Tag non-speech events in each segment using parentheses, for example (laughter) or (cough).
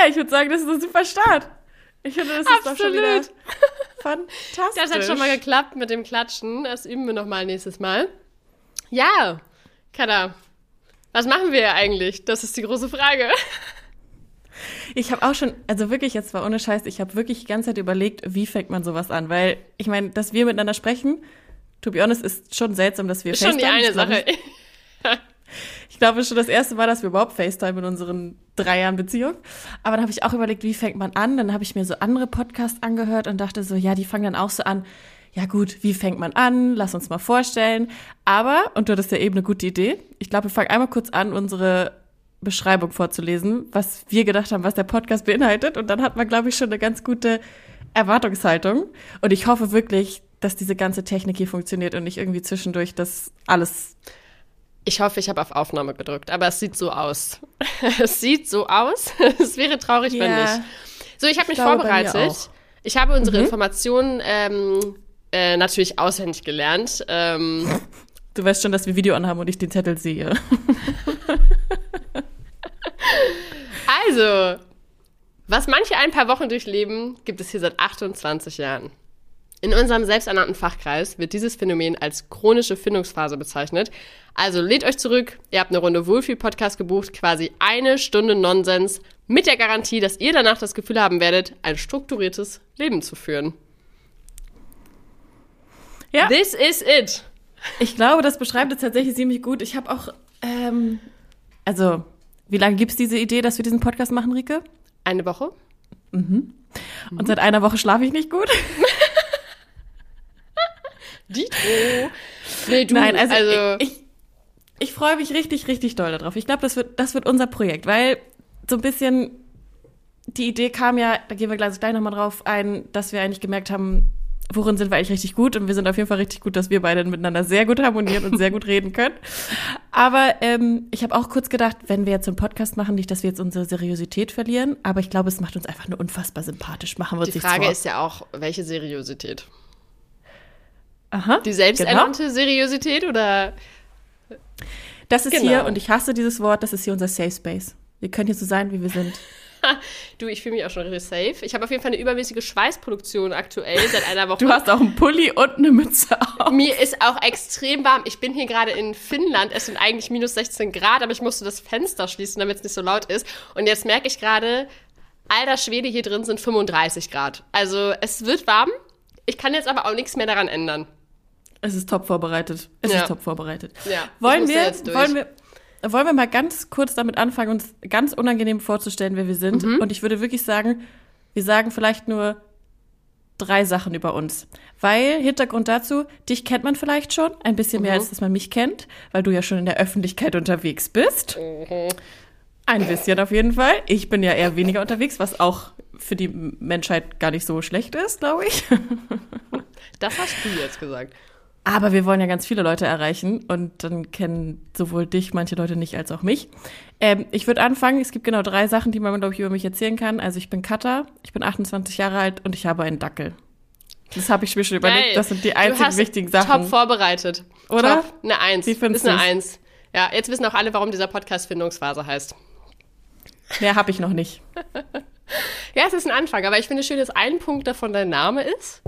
Ja, ich würde sagen, das ist ein super Start. Ich finde, das ist Absolut. doch schon wieder (laughs) fantastisch. Das hat schon mal geklappt mit dem Klatschen. Das üben wir nochmal nächstes Mal. Ja, Kada, was machen wir eigentlich? Das ist die große Frage. Ich habe auch schon, also wirklich, jetzt war ohne Scheiß, ich habe wirklich die ganze Zeit überlegt, wie fängt man sowas an? Weil, ich meine, dass wir miteinander sprechen, to be honest, ist schon seltsam, dass wir Ist schon die eine Sache. (laughs) Ich glaube schon das erste Mal, dass wir überhaupt FaceTime in unseren drei Jahren Beziehung. Aber dann habe ich auch überlegt, wie fängt man an? Dann habe ich mir so andere Podcasts angehört und dachte so, ja, die fangen dann auch so an. Ja gut, wie fängt man an? Lass uns mal vorstellen. Aber, und du hattest ja eben eine gute Idee, ich glaube, wir fangen einmal kurz an, unsere Beschreibung vorzulesen, was wir gedacht haben, was der Podcast beinhaltet. Und dann hat man, glaube ich, schon eine ganz gute Erwartungshaltung. Und ich hoffe wirklich, dass diese ganze Technik hier funktioniert und nicht irgendwie zwischendurch das alles Ich hoffe, ich habe auf Aufnahme gedrückt, aber es sieht so aus. (laughs) es sieht so aus. (laughs) es wäre traurig, wenn Ja. nicht. So, ich habe mich glaube, vorbereitet. Ich habe unsere Informationen ähm, äh, natürlich auswendig gelernt. Ähm, Du weißt schon, dass wir Video anhaben und ich den Zettel sehe. (laughs) also, was manche ein paar Wochen durchleben, gibt es hier seit 28 Jahren. In unserem selbsternannten Fachkreis wird dieses Phänomen als chronische Findungsphase bezeichnet. Also lädt euch zurück, ihr habt eine Runde Wohlfühl-Podcast gebucht, quasi eine Stunde Nonsens mit der Garantie, dass ihr danach das Gefühl haben werdet, ein strukturiertes Leben zu führen. Ja. This is it. Ich glaube, das beschreibt es tatsächlich ziemlich gut. Ich habe auch, ähm, also, wie lange gibt es diese Idee, dass wir diesen Podcast machen, Rike? Eine Woche? Und seit einer Woche schlafe ich nicht gut. (laughs) Dito. Nee, du, Nein, also, also ich, ich, ich freue mich richtig, richtig doll darauf. Ich glaube, das wird, das wird unser Projekt, weil so ein bisschen die Idee kam ja, da gehen wir gleich, gleich nochmal drauf ein, dass wir eigentlich gemerkt haben, worin sind wir eigentlich richtig gut und wir sind auf jeden Fall richtig gut, dass wir beide miteinander sehr gut harmonieren und sehr gut reden können. Aber ähm, ich habe auch kurz gedacht, wenn wir jetzt so einen Podcast machen, nicht, dass wir jetzt unsere Seriosität verlieren, aber ich glaube, es macht uns einfach nur unfassbar sympathisch. Machen wir uns die Frage vor. ist ja auch, welche Seriosität? Aha, Die selbsternannte Seriosität oder Das ist Genau. hier, und ich hasse dieses Wort, das ist hier unser Safe Space. Wir können hier so sein, wie wir sind. (laughs) Du, ich fühle mich auch schon richtig safe. Ich habe auf jeden Fall eine übermäßige Schweißproduktion aktuell seit einer Woche. Du hast auch einen Pulli und eine Mütze auf. Mir ist auch extrem warm. Ich bin hier gerade in Finnland. Es sind eigentlich minus 16 Grad, aber ich musste das Fenster schließen, damit es nicht so laut ist. Und jetzt merke ich gerade, alter Schwede, hier drin sind 35 Grad. Also es wird warm. Ich kann jetzt aber auch nichts mehr daran ändern. Es ist top vorbereitet. Es Ja. ist top vorbereitet. Ja, Wollen wir, durch. wollen wir, wollen wir mal ganz kurz damit anfangen, uns ganz unangenehm vorzustellen, wer wir sind? Mhm. Und ich würde wirklich sagen, wir sagen vielleicht nur drei Sachen über uns. Weil, Hintergrund dazu, dich kennt man vielleicht schon, ein bisschen Mhm. mehr, als dass man mich kennt, weil du ja schon in der Öffentlichkeit unterwegs bist. Mhm. Ein bisschen auf jeden Fall. Ich bin ja eher weniger unterwegs, was auch für die Menschheit gar nicht so schlecht ist, glaube ich. Das hast du jetzt gesagt. Aber wir wollen ja ganz viele Leute erreichen und dann kennen sowohl dich manche Leute nicht als auch mich. Ähm, ich würde anfangen. Es gibt genau drei Sachen, die man, glaube ich, über mich erzählen kann. Also ich bin Katha, ich bin 28 Jahre alt und ich habe einen Dackel. Das habe ich mir schon überlegt. Geil. Das sind die einzigen wichtigen Top Sachen. vorbereitet. Oder? Top. Eine Eins. Wie findest ist eine? Eins. Ja, jetzt wissen auch alle, warum dieser Podcast Findungsphase heißt. Mehr habe ich noch nicht. (laughs) Ja, es ist ein Anfang, aber ich finde schön, dass ein Punkt davon dein Name ist.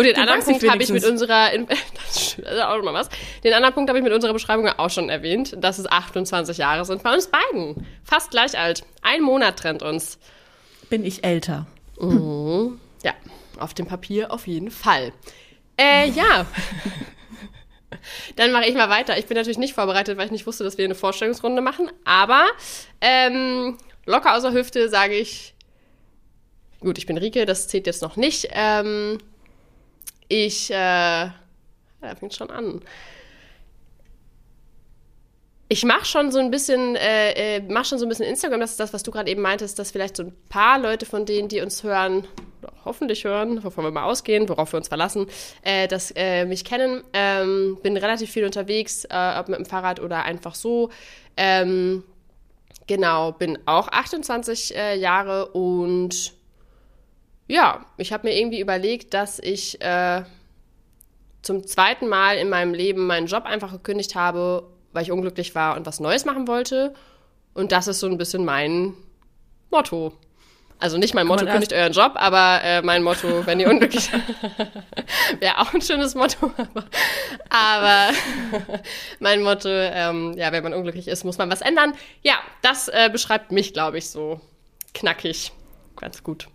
Und den Du anderen Punkt habe ich mit unserer, (laughs) das ist auch mal was. Den anderen Punkt habe ich mit unserer Beschreibung auch schon erwähnt, dass es 28 Jahre sind bei uns beiden. Fast gleich alt. Ein Monat trennt uns. Bin ich älter. Ja, auf dem Papier auf jeden Fall. Äh, ja. (laughs) Dann mache ich mal weiter. Ich bin natürlich nicht vorbereitet, weil ich nicht wusste, dass wir eine Vorstellungsrunde machen. Aber ähm, locker aus der Hüfte sage ich, gut, ich bin Rike, das zählt jetzt noch nicht. Ähm, ich, äh, ja, fängt schon an. Ich mache schon so ein bisschen, äh, äh, mach schon so ein bisschen Instagram. Das ist das, was du gerade eben meintest, dass vielleicht so ein paar Leute von denen, die uns hören, hoffentlich hören, wovon wir mal ausgehen, worauf wir uns verlassen, äh, dass äh, mich kennen. Ähm, bin relativ viel unterwegs, äh, ob mit dem Fahrrad oder einfach so. Ähm, genau, bin auch 28 äh, Jahre und ja, ich habe mir irgendwie überlegt, dass ich äh, zum zweiten Mal in meinem Leben meinen Job einfach gekündigt habe, weil ich unglücklich war und was Neues machen wollte. Und das ist so ein bisschen mein Motto. Also nicht mein Motto, kündigt euren Job, aber äh, mein Motto, wenn ihr unglücklich (laughs) wäre auch ein schönes Motto. Aber, aber (laughs) mein Motto, ähm, ja, wenn man unglücklich ist, muss man was ändern. Ja, das äh, beschreibt mich, glaube ich, so knackig. Ganz gut.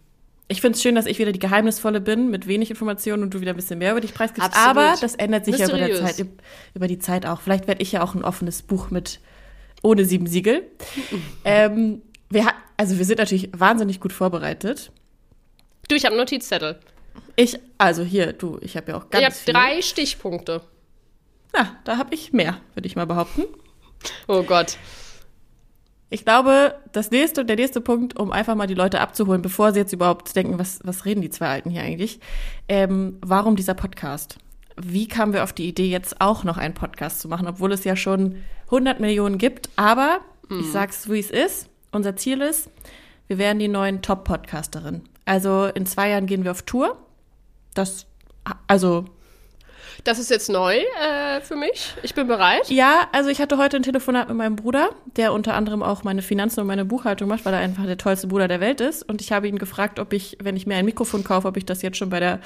Ich finde es schön, dass ich wieder die Geheimnisvolle bin, mit wenig Informationen und du wieder ein bisschen mehr über dich preisgibst. Absolut. Aber das ändert sich ja über, Mysteriös. Zeit, über die Zeit auch. Vielleicht werde ich ja auch ein offenes Buch mit ohne sieben Siegel. (laughs) ähm, wir, also wir sind natürlich wahnsinnig gut vorbereitet. Du, ich habe einen Notizzettel. Ich, also hier, du, ich habe ja auch ganz ich habe drei Stichpunkte. Ja, da habe ich mehr, würde ich mal behaupten. Oh Gott. Ich glaube, das nächste, der nächste Punkt, um einfach mal die Leute abzuholen, bevor sie jetzt überhaupt denken, was, was reden die zwei Alten hier eigentlich? Ähm, warum dieser Podcast? Wie kamen wir auf die Idee, jetzt auch noch einen Podcast zu machen, obwohl es ja schon 100 Millionen gibt? Aber ich sag's, wie es ist. Unser Ziel ist, wir werden die neuen Top-Podcasterin. Also in zwei Jahren gehen wir auf Tour. Das, also Das ist jetzt neu äh, für mich. Ich bin bereit. Ja, also ich hatte heute ein Telefonat mit meinem Bruder, der unter anderem auch meine Finanzen und meine Buchhaltung macht, weil er einfach der tollste Bruder der Welt ist. Und ich habe ihn gefragt, ob ich, wenn ich mir ein Mikrofon kaufe, ob ich das jetzt schon bei der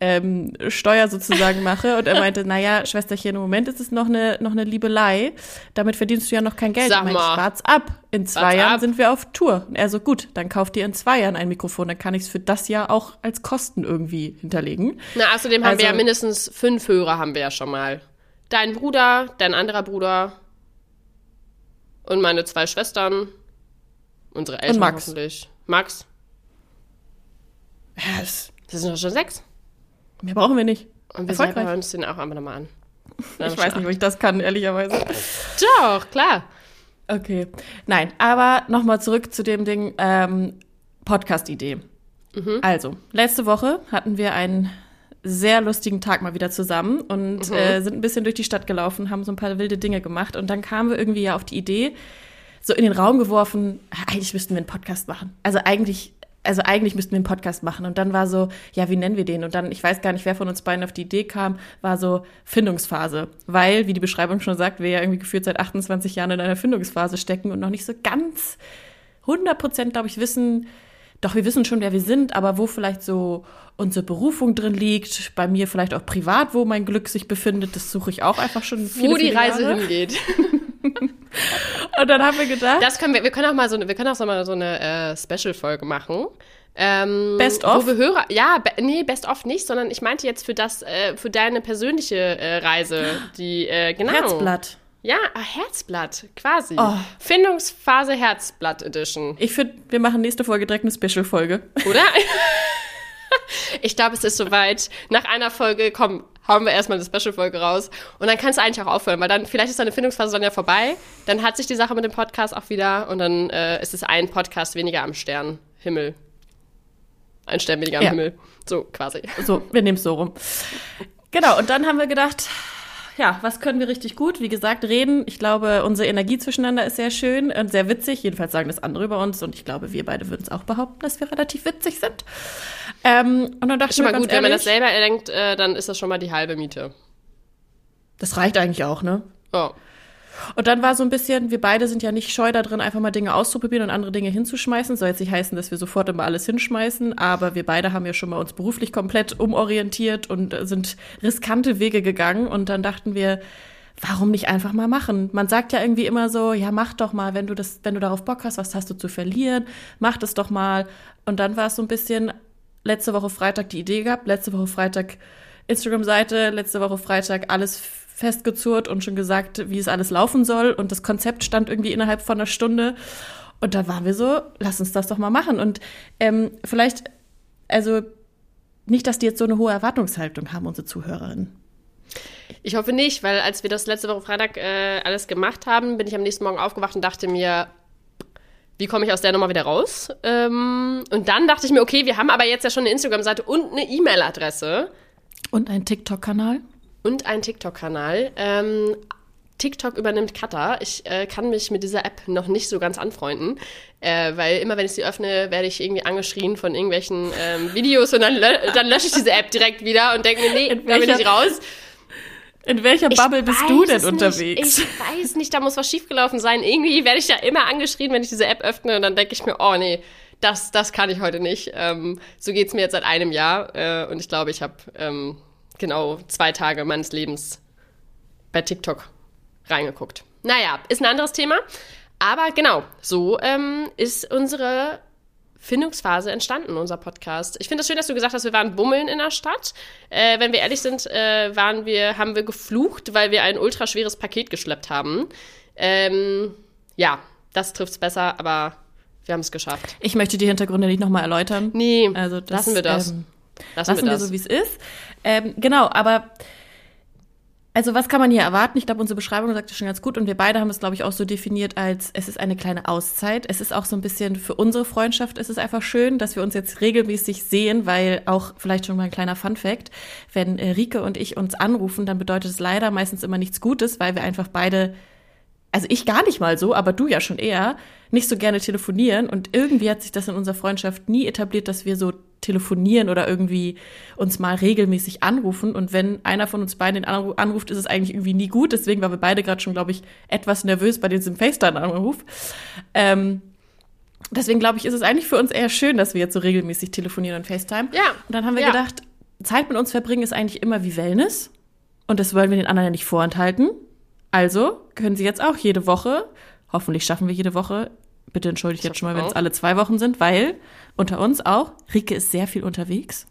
ähm, Steuer sozusagen mache. Und er meinte, naja, Schwesterchen, im Moment ist es noch eine, noch eine Liebelei. Damit verdienst du ja noch kein Geld. Sag ich mal. wart's ab. In zwei Jahren ab. sind wir auf Tour. Und er so, gut, dann kauft ihr in zwei Jahren ein Mikrofon. Dann kann ich es für das Jahr auch als Kosten irgendwie hinterlegen. Na, außerdem haben wir ja Also- mindestens fünf Hörer haben wir ja schon mal. Dein Bruder, dein anderer Bruder und meine zwei Schwestern. Unsere Eltern Max. hoffentlich. Max. Ja, das, sind doch schon sechs. mehr brauchen wir nicht. Und wir hören uns den auch einfach nochmal an. (laughs) Ich weiß nicht, ob ich das kann, ehrlicherweise. (laughs) Doch, klar. Okay. Nein, aber nochmal zurück zu dem Ding ähm, Podcast-Idee. Also, letzte Woche hatten wir einen sehr lustigen Tag mal wieder zusammen und äh, sind ein bisschen durch die Stadt gelaufen, haben so ein paar wilde Dinge gemacht und dann kamen wir irgendwie ja auf die Idee, so in den Raum geworfen, "Ah, eigentlich müssten wir einen Podcast machen. Also eigentlich, also eigentlich müssten wir einen Podcast machen. Und dann war so, ja, wie nennen wir den? Und dann, ich weiß gar nicht, wer von uns beiden auf die Idee kam, war so Findungsphase. Weil, wie die Beschreibung schon sagt, wir ja irgendwie gefühlt seit 28 Jahren in einer Findungsphase stecken und noch nicht so ganz 100 Prozent, glaube ich, wissen, doch wir wissen schon, wer wir sind, aber wo vielleicht so unsere Berufung drin liegt, bei mir vielleicht auch privat, wo mein Glück sich befindet, das suche ich auch einfach schon viele, Wo die viele Reise Jahre. hingeht. (laughs) Und dann haben wir gedacht, Das können wir, wir können auch mal so eine, wir können auch so mal so eine äh, Special-Folge machen. Ähm, Best of? Wo wir Hörer, ja, be, nee, Best of nicht, sondern ich meinte jetzt für das, äh, für deine persönliche äh, Reise, die, äh, genau. Herzblatt. Ja, ah, Herzblatt, quasi. Oh. Findungsphase Herzblatt Edition, Ich finde, wir machen nächste Folge direkt eine Special-Folge. oder? (laughs) ich glaube, es ist soweit. Nach einer Folge, komm, hauen wir erstmal eine Special-Folge raus. Und dann kannst du eigentlich auch aufhören, weil dann, vielleicht ist deine Findungsphase dann ja vorbei. Dann hat sich die Sache mit dem Podcast auch wieder und dann äh, ist es ein Podcast weniger am Sternhimmel. Ein Stern weniger am Ja. Himmel. So, quasi. So, wir nehmen es so rum. Genau, und dann haben wir gedacht, ja, was können wir richtig gut? Wie gesagt, reden. Ich glaube, unsere Energie zwischeneinander ist sehr schön und sehr witzig. Jedenfalls sagen das andere über uns und ich glaube, wir beide würden es auch behaupten, dass wir relativ witzig sind. Ähm, und dann dachte ich Schon mir mal gut, wenn man ehrlich, das selber denkt, äh, dann ist das schon mal die halbe Miete. das reicht eigentlich auch, ne? Oh. Und dann war so ein bisschen, wir beide sind ja nicht scheu da drin, einfach mal Dinge auszuprobieren und andere Dinge hinzuschmeißen. Soll jetzt nicht heißen, dass wir sofort immer alles hinschmeißen, aber wir beide haben ja schon mal uns beruflich komplett umorientiert und sind riskante Wege gegangen. Und dann dachten wir, warum nicht einfach mal machen? Man sagt ja irgendwie immer so, ja, mach doch mal, wenn du das, wenn du darauf Bock hast, was hast du zu verlieren? Mach das doch mal. Und dann war es so ein bisschen letzte Woche Freitag die Idee gehabt, letzte Woche Freitag Instagram-Seite, letzte Woche Freitag alles festgezurrt und schon gesagt, wie es alles laufen soll. Und das Konzept stand irgendwie innerhalb von einer Stunde. Und da waren wir so, lass uns das doch mal machen. Und ähm, vielleicht, also nicht, dass die jetzt so eine hohe Erwartungshaltung haben, unsere Zuhörerinnen. Ich hoffe nicht, weil als wir das letzte Woche Freitag äh, alles gemacht haben, bin ich am nächsten Morgen aufgewacht und dachte mir, wie komme ich aus der Nummer wieder raus? Ähm, und dann dachte ich mir, okay, wir haben aber jetzt ja schon eine Instagram-Seite und eine E-Mail-Adresse Und ein TikTok-Kanal. Und einen TikTok-Kanal. Ähm, TikTok übernimmt Cutter. Ich äh, kann mich mit dieser App noch nicht so ganz anfreunden, äh, weil immer wenn ich sie öffne, werde ich irgendwie angeschrien von irgendwelchen ähm, Videos und dann, lö dann lösche ich diese App direkt wieder und denke mir, nee, da bin ich raus. In welcher Bubble bist du denn unterwegs? Nicht. Ich weiß nicht, da muss was schiefgelaufen sein. Irgendwie werde ich ja immer angeschrien, wenn ich diese App öffne und dann denke ich mir, oh nee, das, das kann ich heute nicht. Ähm, so geht's mir jetzt seit einem Jahr äh, und ich glaube, ich habe ähm, genau zwei Tage meines Lebens bei TikTok reingeguckt. Naja, ist ein anderes Thema. Aber genau, so ähm, ist unsere Findungsphase entstanden, unser Podcast. Ich finde es das schön, dass du gesagt hast, wir waren bummeln in der Stadt. Äh, wenn wir ehrlich sind, äh, waren wir, haben wir geflucht, weil wir ein ultraschweres Paket geschleppt haben. Ähm, ja, das trifft es besser, aber wir haben es geschafft. Ich möchte die Hintergründe nicht nochmal erläutern. Nee, also das, lassen wir das. Ähm, lassen, lassen wir, das. so, wie es ist. Ähm, genau, aber also was kann man hier erwarten? Ich glaube, unsere Beschreibung sagt es schon ganz gut und wir beide haben es, glaube ich, auch so definiert als, es ist eine kleine Auszeit. Es ist auch so ein bisschen für unsere Freundschaft ist es einfach schön, dass wir uns jetzt regelmäßig sehen, weil auch vielleicht schon mal ein kleiner Fun Fact, wenn äh, Rike und ich uns anrufen, dann bedeutet es leider meistens immer nichts Gutes, weil wir einfach beide also ich gar nicht mal so, aber du ja schon eher, nicht so gerne telefonieren. Und irgendwie hat sich das in unserer Freundschaft nie etabliert, dass wir so telefonieren oder irgendwie uns mal regelmäßig anrufen. Und wenn einer von uns beiden den anruft, ist es eigentlich irgendwie nie gut. Deswegen waren wir beide gerade schon, glaube ich, etwas nervös bei diesem FaceTime-Anruf. Ähm, deswegen glaube ich, ist es eigentlich für uns eher schön, dass wir jetzt so regelmäßig telefonieren und FaceTime. Ja. Und dann haben wir ja. gedacht, Zeit mit uns verbringen ist eigentlich immer wie Wellness. Und das wollen wir den anderen ja nicht vorenthalten. Also können Sie jetzt auch jede Woche, hoffentlich schaffen wir jede Woche, bitte entschuldigt jetzt schon mal, wenn es alle zwei Wochen sind, weil unter uns auch, Rike ist sehr viel unterwegs.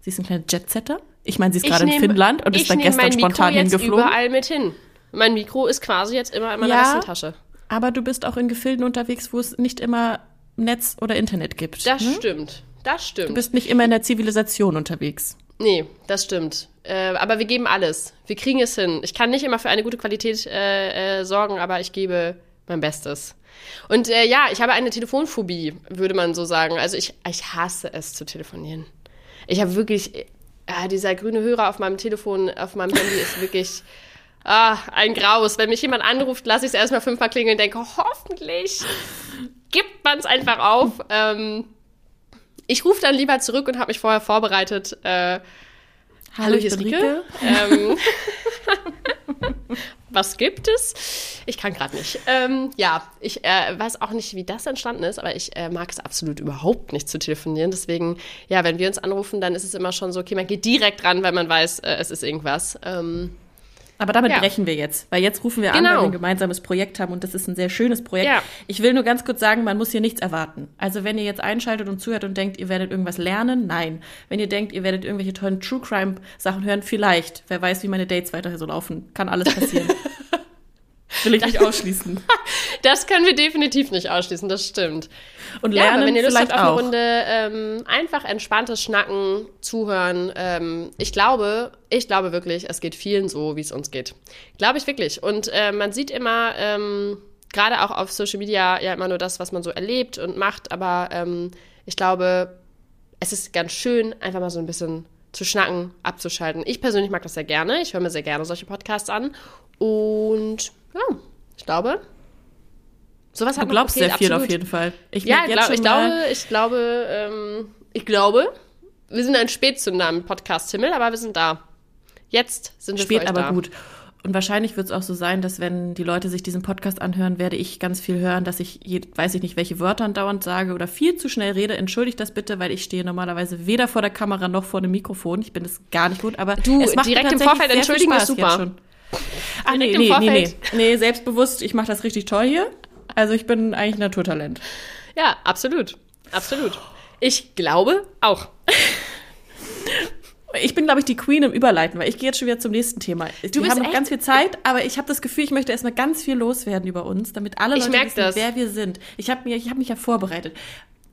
Sie ist ein kleiner Jetsetter. Ich meine, sie ist gerade in Finnland und ist da gestern mein spontan Mikro hingeflogen. Ich überall mit hin. Mein Mikro ist quasi jetzt immer in meiner ja, Westentasche. Aber du bist auch in Gefilden unterwegs, wo es nicht immer Netz oder Internet gibt. Das ne? stimmt. Das stimmt. Du bist nicht immer in der Zivilisation unterwegs. Nee, das stimmt. Äh, aber wir geben alles. Wir kriegen es hin. Ich kann nicht immer für eine gute Qualität äh, äh, sorgen, aber ich gebe mein Bestes. Und äh, ja, ich habe eine Telefonphobie, würde man so sagen. Also ich, ich hasse es zu telefonieren. Ich habe wirklich, äh, dieser grüne Hörer auf meinem Telefon, auf meinem Handy ist wirklich ah, ein Graus. Wenn mich jemand anruft, lasse ich es erstmal fünfmal klingeln und denke, hoffentlich gibt man es einfach auf. Ähm, ich rufe dann lieber zurück und habe mich vorher vorbereitet. Äh, Hallo, hier ist Rike. Ähm, (laughs) (laughs) was gibt es? Ich kann gerade nicht. Ähm, ja, ich äh, weiß auch nicht, wie das entstanden ist, aber ich äh, mag es absolut überhaupt nicht zu telefonieren. Deswegen, ja, wenn wir uns anrufen, dann ist es immer schon so, okay, man geht direkt ran, weil man weiß, äh, es ist irgendwas. Ähm, aber damit ja. brechen wir jetzt, weil jetzt rufen wir genau. an, weil wir ein gemeinsames Projekt haben und das ist ein sehr schönes Projekt. Ja. Ich will nur ganz kurz sagen, man muss hier nichts erwarten. Also wenn ihr jetzt einschaltet und zuhört und denkt, ihr werdet irgendwas lernen, nein. Wenn ihr denkt, ihr werdet irgendwelche tollen True Crime Sachen hören, vielleicht. Wer weiß, wie meine Dates weiter so laufen. Kann alles passieren. (laughs) Will ich nicht ausschließen. (laughs) Das können wir definitiv nicht ausschließen, das stimmt. Und lernen ja, wenn ihr Lust habt auf eine Runde ähm, einfach entspanntes Schnacken, zuhören. Ähm, ich glaube, ich glaube wirklich, es geht vielen so, wie es uns geht. Glaube ich wirklich. Und äh, man sieht immer, ähm, gerade auch auf Social Media, ja immer nur das, was man so erlebt und macht. Aber ähm, ich glaube, es ist ganz schön, einfach mal so ein bisschen zu schnacken, abzuschalten. Ich persönlich mag das sehr gerne. Ich höre mir sehr gerne solche Podcasts an. Und ja, ich glaube. Sowas hat du glaubst sehr viel auf jeden Fall. Ich ja, glaub, ich glaube, ich glaube, ähm, ich glaube, wir sind ein Spätzünder im Podcast-Himmel, aber wir sind da. Jetzt sind wir Spät, aber da. gut. Und wahrscheinlich wird es auch so sein, dass wenn die Leute sich diesen Podcast anhören, werde ich ganz viel hören, dass ich, je, weiß ich nicht, welche Wörter dauernd sage oder viel zu schnell rede. Entschuldigt das bitte, weil ich stehe normalerweise weder vor der Kamera noch vor dem Mikrofon. Ich bin das gar nicht gut, aber du, es macht direkt im Vorfeld entschuldigen ist super. Ach nee, nee, nee, nee, nee, selbstbewusst, ich mache das richtig toll hier. Also ich bin eigentlich Naturtalent. Ja, absolut. Absolut. Ich glaube auch. (laughs) Ich bin, glaube ich, die Queen im Überleiten, weil ich gehe jetzt schon wieder zum nächsten Thema. Du Wir haben noch ganz viel Zeit, aber ich habe das Gefühl, ich möchte erstmal ganz viel loswerden über uns, damit alle Leute wissen, das. wer wir sind. Ich habe hab mich ja vorbereitet.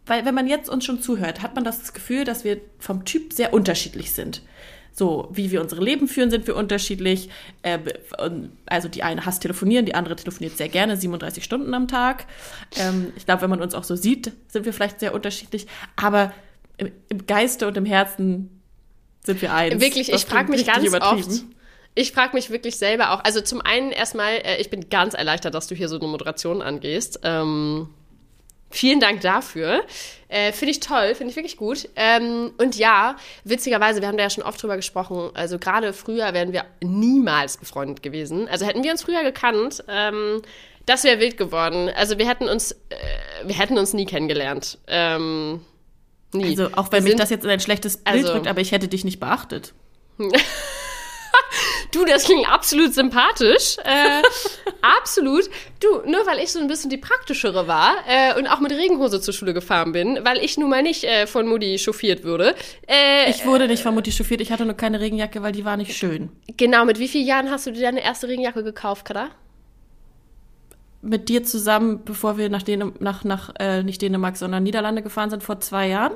Weil wenn man jetzt uns schon zuhört, hat man das Gefühl, dass wir vom Typ sehr unterschiedlich sind. So, wie wir unsere Leben führen, sind wir unterschiedlich. Äh, also die eine hasst telefonieren, die andere telefoniert sehr gerne, 37 Stunden am Tag. Ähm, ich glaube, wenn man uns auch so sieht, sind wir vielleicht sehr unterschiedlich. Aber im, im Geiste und im Herzen sind wir eins. Wirklich, ich frage mich ganz oft. Ich frage mich wirklich selber auch. Also zum einen erstmal, äh, ich bin ganz erleichtert, dass du hier so eine Moderation angehst. Ähm, Vielen Dank dafür. Äh, finde ich toll, finde ich wirklich gut. Ähm, und ja, witzigerweise, wir haben da ja schon oft drüber gesprochen, also gerade früher wären wir niemals befreundet gewesen. Also hätten wir uns früher gekannt, ähm, das wäre wild geworden. Also wir hätten uns, äh, wir hätten uns nie kennengelernt. Ähm, nie. Also auch wenn Wir mich das jetzt in ein schlechtes Bild also- drückt, aber ich hätte dich nicht beachtet. (laughs) Du, das klingt absolut sympathisch. Äh, (laughs) absolut. Du, nur weil ich so ein bisschen die praktischere war äh, und auch mit Regenhose zur Schule gefahren bin, weil ich nun mal nicht äh, von Mutti chauffiert würde. Äh, Ich wurde nicht von Mutti chauffiert, ich hatte nur keine Regenjacke, weil die war nicht schön. genau, mit wie vielen Jahren hast du dir deine erste Regenjacke gekauft, Kada? Mit dir zusammen, bevor wir nach, Dänem nach, nach äh, nicht Dänemark, sondern Niederlande gefahren sind, vor zwei Jahren.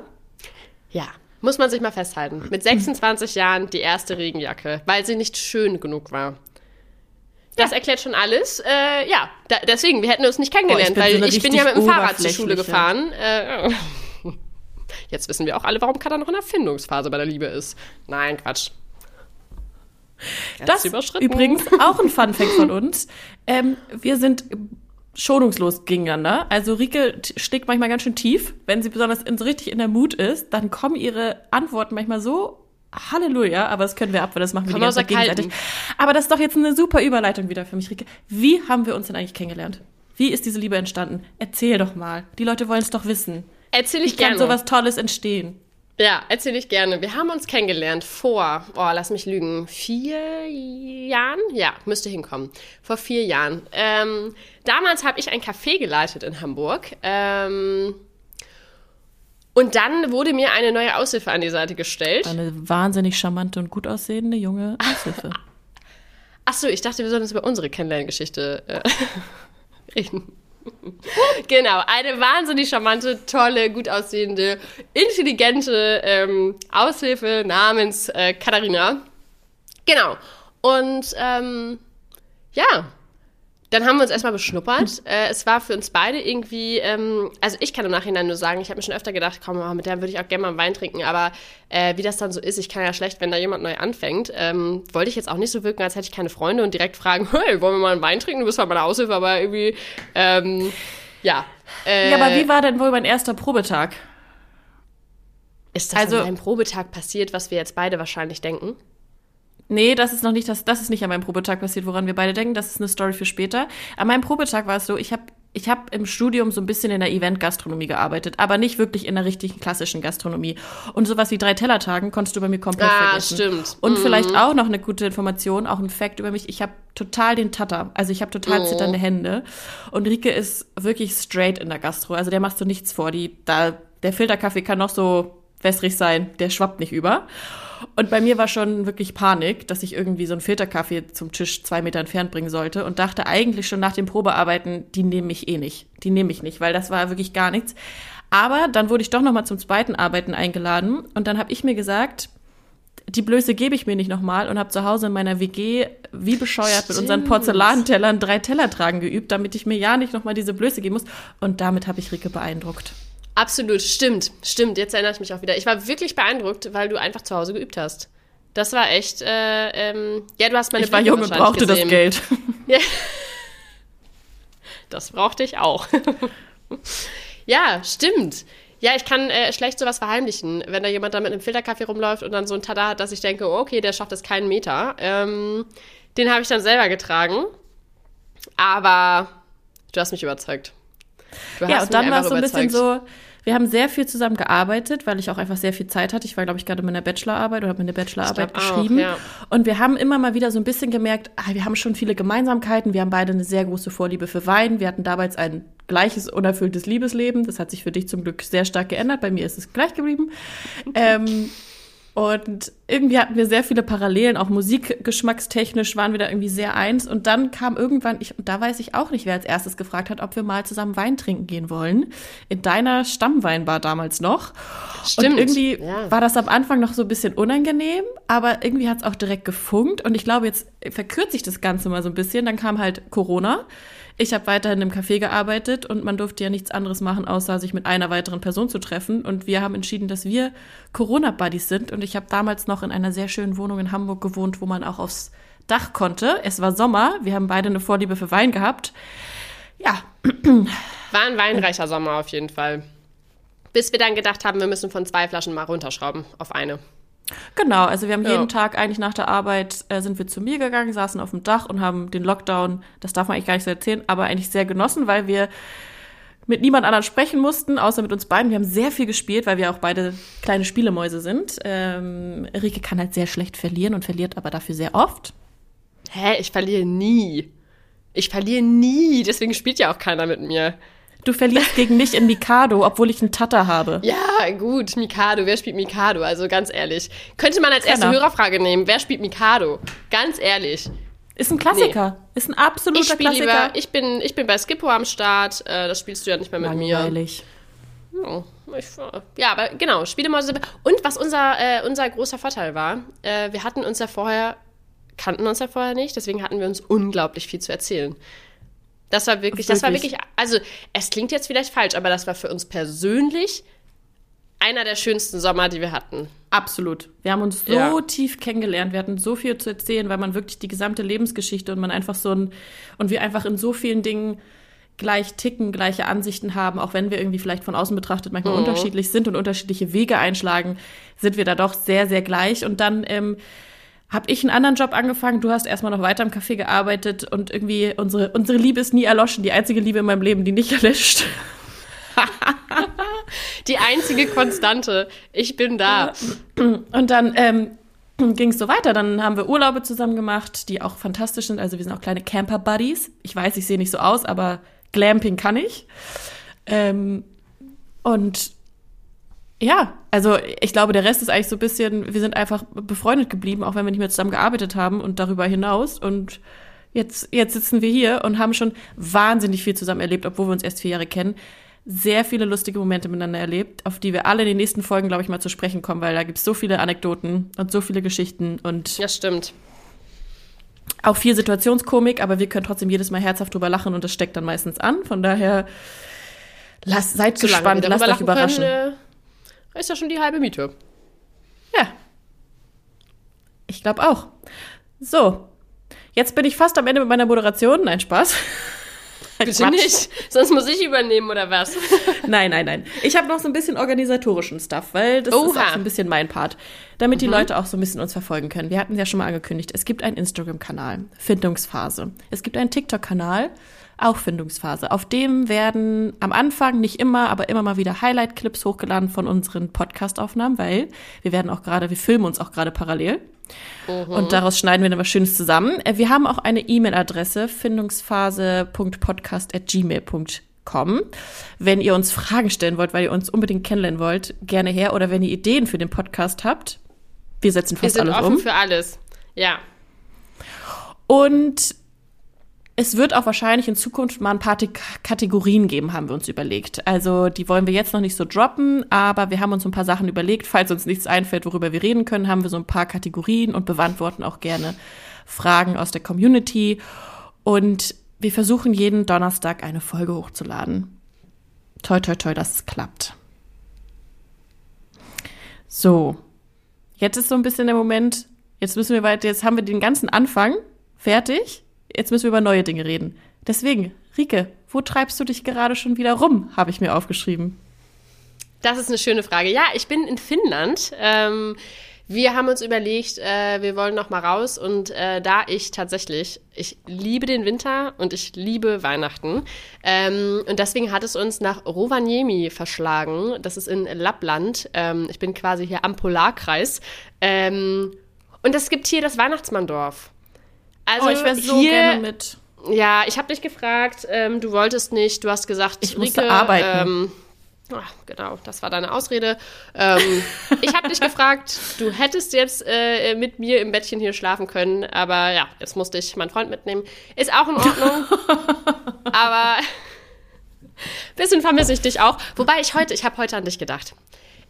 Ja. Muss man sich mal festhalten. Mit (clears throat) 26 Jahren die erste Regenjacke, weil sie nicht schön genug war. Das erklärt schon alles. Äh, ja, da, deswegen, wir hätten uns nicht kennengelernt, Oh, ich so weil eine ich bin ja mit dem Fahrrad zur Schule gefahren. Äh, (laughs) jetzt wissen wir auch alle, warum Kada noch in der Findungsphase bei der Liebe ist. Nein, Quatsch. Ganz Das überschritten. übrigens auch ein Fun Fact von (laughs) uns. Ähm, wir sind schonungslos gegeneinander. Also Rike schlägt manchmal ganz schön tief. Wenn sie besonders in, so richtig in der Mut ist, dann kommen ihre Antworten manchmal so Halleluja, aber das können wir ab, weil das machen wir die ganze Zeit gegenseitig. Aber das ist doch jetzt eine super Überleitung wieder für mich, Rike. Wie haben wir uns denn eigentlich kennengelernt? Wie ist diese Liebe entstanden? Erzähl doch mal. Die Leute wollen es doch wissen. Erzähle ich Wie kann gerne. sowas Tolles entstehen? Ja, erzähle ich gerne. Wir haben uns kennengelernt vor, oh, lass mich lügen, vier Jahren? Ja, müsste hinkommen. Vor vier Jahren. Ähm, damals habe ich ein Café geleitet in Hamburg. Ähm, und dann wurde mir eine neue Aushilfe an die Seite gestellt. Eine wahnsinnig charmante und gut aussehende junge Aushilfe. (laughs) Ach so, ich dachte, wir sollen uns über unsere Kennenlerngeschichte äh, (laughs) reden. (laughs) genau, eine wahnsinnig charmante, tolle, gut aussehende, intelligente ähm, Aushilfe namens äh, Katharina. Genau. Und ähm, ja, dann haben wir uns erstmal beschnuppert. Äh, es war für uns beide irgendwie, ähm, also ich kann im Nachhinein nur sagen, ich habe mir schon öfter gedacht, komm, oh, mit der würde ich auch gerne mal einen Wein trinken, aber äh, wie das dann so ist, ich kann ja schlecht, wenn da jemand neu anfängt, ähm, wollte ich jetzt auch nicht so wirken, als hätte ich keine Freunde und direkt fragen, (laughs) hey, wollen wir mal einen Wein trinken? Du bist zwar meine Aushilfe, aber irgendwie, ähm, ja. Äh, Ja, aber wie war denn wohl mein erster Probetag? ist das also- an einem Probetag passiert, was wir jetzt beide wahrscheinlich denken? Nee, das ist noch nicht das, das ist nicht an meinem Probetag passiert, woran wir beide denken. Das ist eine Story für später. An meinem Probetag war es so, ich habe ich hab im Studium so ein bisschen in der Event-Gastronomie gearbeitet, aber nicht wirklich in der richtigen klassischen Gastronomie. Und sowas wie drei Tellertagen konntest du bei mir komplett Ah, vergessen. stimmt. Und vielleicht auch noch eine gute Information, auch ein Fact über mich. Ich habe total den Tatter. Also ich habe total Oh. zitternde Hände. Und Rike ist wirklich straight in der Gastro. Also der machst du nichts vor. Die, da, der Filterkaffee kann noch so wässrig sein, der schwappt nicht über. Und bei mir war schon wirklich Panik, dass ich irgendwie so einen Filterkaffee zum Tisch zwei Meter entfernt bringen sollte und dachte eigentlich schon nach dem Probearbeiten, die nehme ich eh nicht. Die nehme ich nicht, weil das war wirklich gar nichts. Aber dann wurde ich doch noch mal zum zweiten Arbeiten eingeladen und dann habe ich mir gesagt, die Blöße gebe ich mir nicht nochmal und habe zu Hause in meiner WG wie bescheuert mit unseren Stimmt. Porzellantellern drei Teller tragen geübt, damit ich mir ja nicht nochmal diese Blöße geben muss. Und damit habe ich Rike beeindruckt. Absolut, stimmt, stimmt. Jetzt erinnere ich mich auch wieder. Ich war wirklich beeindruckt, weil du einfach zu Hause geübt hast. Das war echt, äh, ähm, ja, du hast meine ich war jung und brauchte das gesehen. Geld. (laughs) Das brauchte ich auch. (laughs) ja, stimmt. Ja, ich kann äh, schlecht sowas verheimlichen, wenn da jemand da mit einem Filterkaffee rumläuft und dann so ein Tada hat, dass ich denke, oh, okay, der schafft jetzt keinen Meter. Ähm, den habe ich dann selber getragen. Aber du hast mich überzeugt. Ja, und dann war es so ein bisschen so, wir haben sehr viel zusammen gearbeitet, weil ich auch einfach sehr viel Zeit hatte. Ich war, glaube ich, gerade mit einer Bachelorarbeit oder habe meine Bachelorarbeit glaub auch, geschrieben. ja. Und wir haben immer mal wieder so ein bisschen gemerkt, ah, wir haben schon viele Gemeinsamkeiten. Wir haben beide eine sehr große Vorliebe für Wein. Wir hatten damals ein gleiches, unerfülltes Liebesleben. Das hat sich für dich zum Glück sehr stark geändert. Bei mir ist es gleich geblieben. (laughs) ähm, und irgendwie hatten wir sehr viele Parallelen, auch musikgeschmackstechnisch waren wir da irgendwie sehr eins. Und dann kam irgendwann, ich, und da weiß ich auch nicht, wer als erstes gefragt hat, ob wir mal zusammen Wein trinken gehen wollen. In deiner Stammweinbar damals noch. Stimmt, Und irgendwie ja. war das am Anfang noch so ein bisschen unangenehm, aber irgendwie hat es auch direkt gefunkt. Und ich glaube, jetzt verkürze ich das Ganze mal so ein bisschen. Dann kam halt Corona. Ich habe weiterhin im Café gearbeitet und man durfte ja nichts anderes machen, außer sich mit einer weiteren Person zu treffen. Und wir haben entschieden, dass wir Corona-Buddies sind. Und ich habe damals noch in einer sehr schönen Wohnung in Hamburg gewohnt, wo man auch aufs Dach konnte. Es war Sommer. Wir haben beide eine Vorliebe für Wein gehabt. Ja. War ein weinreicher Sommer auf jeden Fall. Bis wir dann gedacht haben, wir müssen von zwei Flaschen mal runterschrauben auf eine. Genau, also wir haben jeden Tag eigentlich nach der Arbeit äh, sind wir zu mir gegangen, saßen auf dem Dach und haben den Lockdown, das darf man eigentlich gar nicht so erzählen, aber eigentlich sehr genossen, weil wir mit niemand anderen sprechen mussten, außer mit uns beiden. Wir haben sehr viel gespielt, weil wir auch beide kleine Spielemäuse sind. Ähm, Rike kann halt sehr schlecht verlieren und verliert aber dafür sehr oft. Hä, ich verliere nie. Ich verliere nie, deswegen spielt ja auch keiner mit mir. Du verlierst gegen mich in Mikado, obwohl ich einen Tatter habe. Ja, gut, Mikado. Wer spielt Mikado? Also ganz ehrlich. Könnte man als erste Keiner. Hörerfrage nehmen. Wer spielt Mikado? Ganz ehrlich. Ist ein Klassiker. Ist ein absoluter Ich Klassiker. lieber, ich bin, ich bin bei Skippo am Start. Äh, das spielst du ja nicht mehr mit mir. Langweilig. Ja, ich, ja, aber genau, Spielemäuse. Und was unser, äh, unser großer Vorteil war, äh, wir hatten uns ja vorher, kannten uns ja vorher nicht, deswegen hatten wir uns unglaublich viel zu erzählen. Das war wirklich, das war Wirklich. wirklich, also es klingt jetzt vielleicht falsch, aber das war für uns persönlich einer der schönsten Sommer, die wir hatten. Absolut. Wir haben uns so Ja. tief kennengelernt. Wir hatten so viel zu erzählen, weil man wirklich die gesamte Lebensgeschichte und man einfach so ein, und wir einfach in so vielen Dingen gleich ticken, gleiche Ansichten haben, auch wenn wir irgendwie vielleicht von außen betrachtet manchmal unterschiedlich sind und unterschiedliche Wege einschlagen, sind wir da doch sehr, sehr gleich. Und dann ähm, habe ich einen anderen Job angefangen, du hast erstmal noch weiter im Café gearbeitet und irgendwie unsere, unsere Liebe ist nie erloschen, die einzige Liebe in meinem Leben, die nicht (laughs) erlischt. (laughs) Die einzige Konstante. Ich bin da. Und dann ähm, ging es so weiter. Dann haben wir Urlaube zusammen gemacht, die auch fantastisch sind. Also wir sind auch kleine Camper-Buddies. Ich weiß, ich sehe nicht so aus, aber Glamping kann ich. Ähm, und ja, also ich glaube, der Rest ist eigentlich so ein bisschen, wir sind einfach befreundet geblieben, auch wenn wir nicht mehr zusammen gearbeitet haben und darüber hinaus. Und jetzt, jetzt sitzen wir hier und haben schon wahnsinnig viel zusammen erlebt, obwohl wir uns erst vier Jahre kennen. Sehr viele lustige Momente miteinander erlebt, auf die wir alle in den nächsten Folgen, glaube ich, mal zu sprechen kommen, weil da gibt es so viele Anekdoten und so viele Geschichten und Ja, stimmt. auch viel Situationskomik, aber wir können trotzdem jedes Mal herzhaft drüber lachen und das steckt dann meistens an. Von daher, lasst, seid Solange gespannt, lasst euch überraschen. Können, äh, ist ja schon die halbe Miete. Ja. Ich glaube auch. So. Jetzt bin ich fast am Ende mit meiner Moderation. Nein, Spaß. (laughs) Bitte nicht. Sonst muss ich übernehmen, oder was? (laughs) Nein, nein, nein. Ich habe noch so ein bisschen organisatorischen Stuff, weil das ist Oha. auch so ein bisschen mein Part. Damit die Leute auch so ein bisschen uns verfolgen können. Wir hatten es ja schon mal angekündigt. Es gibt einen Instagram-Kanal, Findungsphase. Es gibt einen TikTok-Kanal, auch Findungsphase. Auf dem werden am Anfang, nicht immer, aber immer mal wieder Highlight-Clips hochgeladen von unseren Podcast-Aufnahmen, weil wir werden auch gerade, wir filmen uns auch gerade parallel. Und daraus schneiden wir dann was Schönes zusammen. Äh, Wir haben auch eine E-Mail-Adresse, findungsphase.podcast.gmail.com. Wenn ihr uns Fragen stellen wollt, weil ihr uns unbedingt kennenlernen wollt, gerne her. Oder wenn ihr Ideen für den Podcast habt, wir setzen Wir fast sind alles offen um. für alles. Ja. Und es wird auch wahrscheinlich in Zukunft mal ein paar T- Kategorien geben, haben wir uns überlegt. Also die wollen wir jetzt noch nicht so droppen, aber wir haben uns ein paar Sachen überlegt. Falls uns nichts einfällt, worüber wir reden können, haben wir so ein paar Kategorien und beantworten auch gerne Fragen aus der Community. Und wir versuchen jeden Donnerstag eine Folge hochzuladen. Toi, toi, toi, dass es klappt. So, jetzt ist so ein bisschen der Moment, jetzt müssen wir weiter, jetzt haben wir den ganzen Anfang fertig, jetzt müssen wir über neue Dinge reden. Deswegen, Rike, wo treibst du dich gerade schon wieder rum, habe ich mir aufgeschrieben. Das ist eine schöne Frage. Ja, ich bin in Finnland. Ähm, wir haben uns überlegt, äh, wir wollen noch mal raus und äh, da ich tatsächlich, ich liebe den Winter und ich liebe Weihnachten ähm, und deswegen hat es uns nach Rovaniemi verschlagen. Das ist in Lappland. Ähm, ich bin quasi hier am Polarkreis ähm, und es gibt hier das Weihnachtsmanndorf. Also oh, ich wäre so hier, gerne mit. Ja, ich habe dich gefragt, ähm, du wolltest nicht, du hast gesagt, Ich musste arbeiten. Ähm, ach, genau, das war deine Ausrede. Ähm, ich habe dich gefragt, du hättest jetzt äh, mit mir im Bettchen hier schlafen können, aber ja, jetzt musste ich meinen Freund mitnehmen. Ist auch in Ordnung, (laughs) aber bisschen vermisse ich dich auch. Wobei ich heute, ich habe heute an dich gedacht.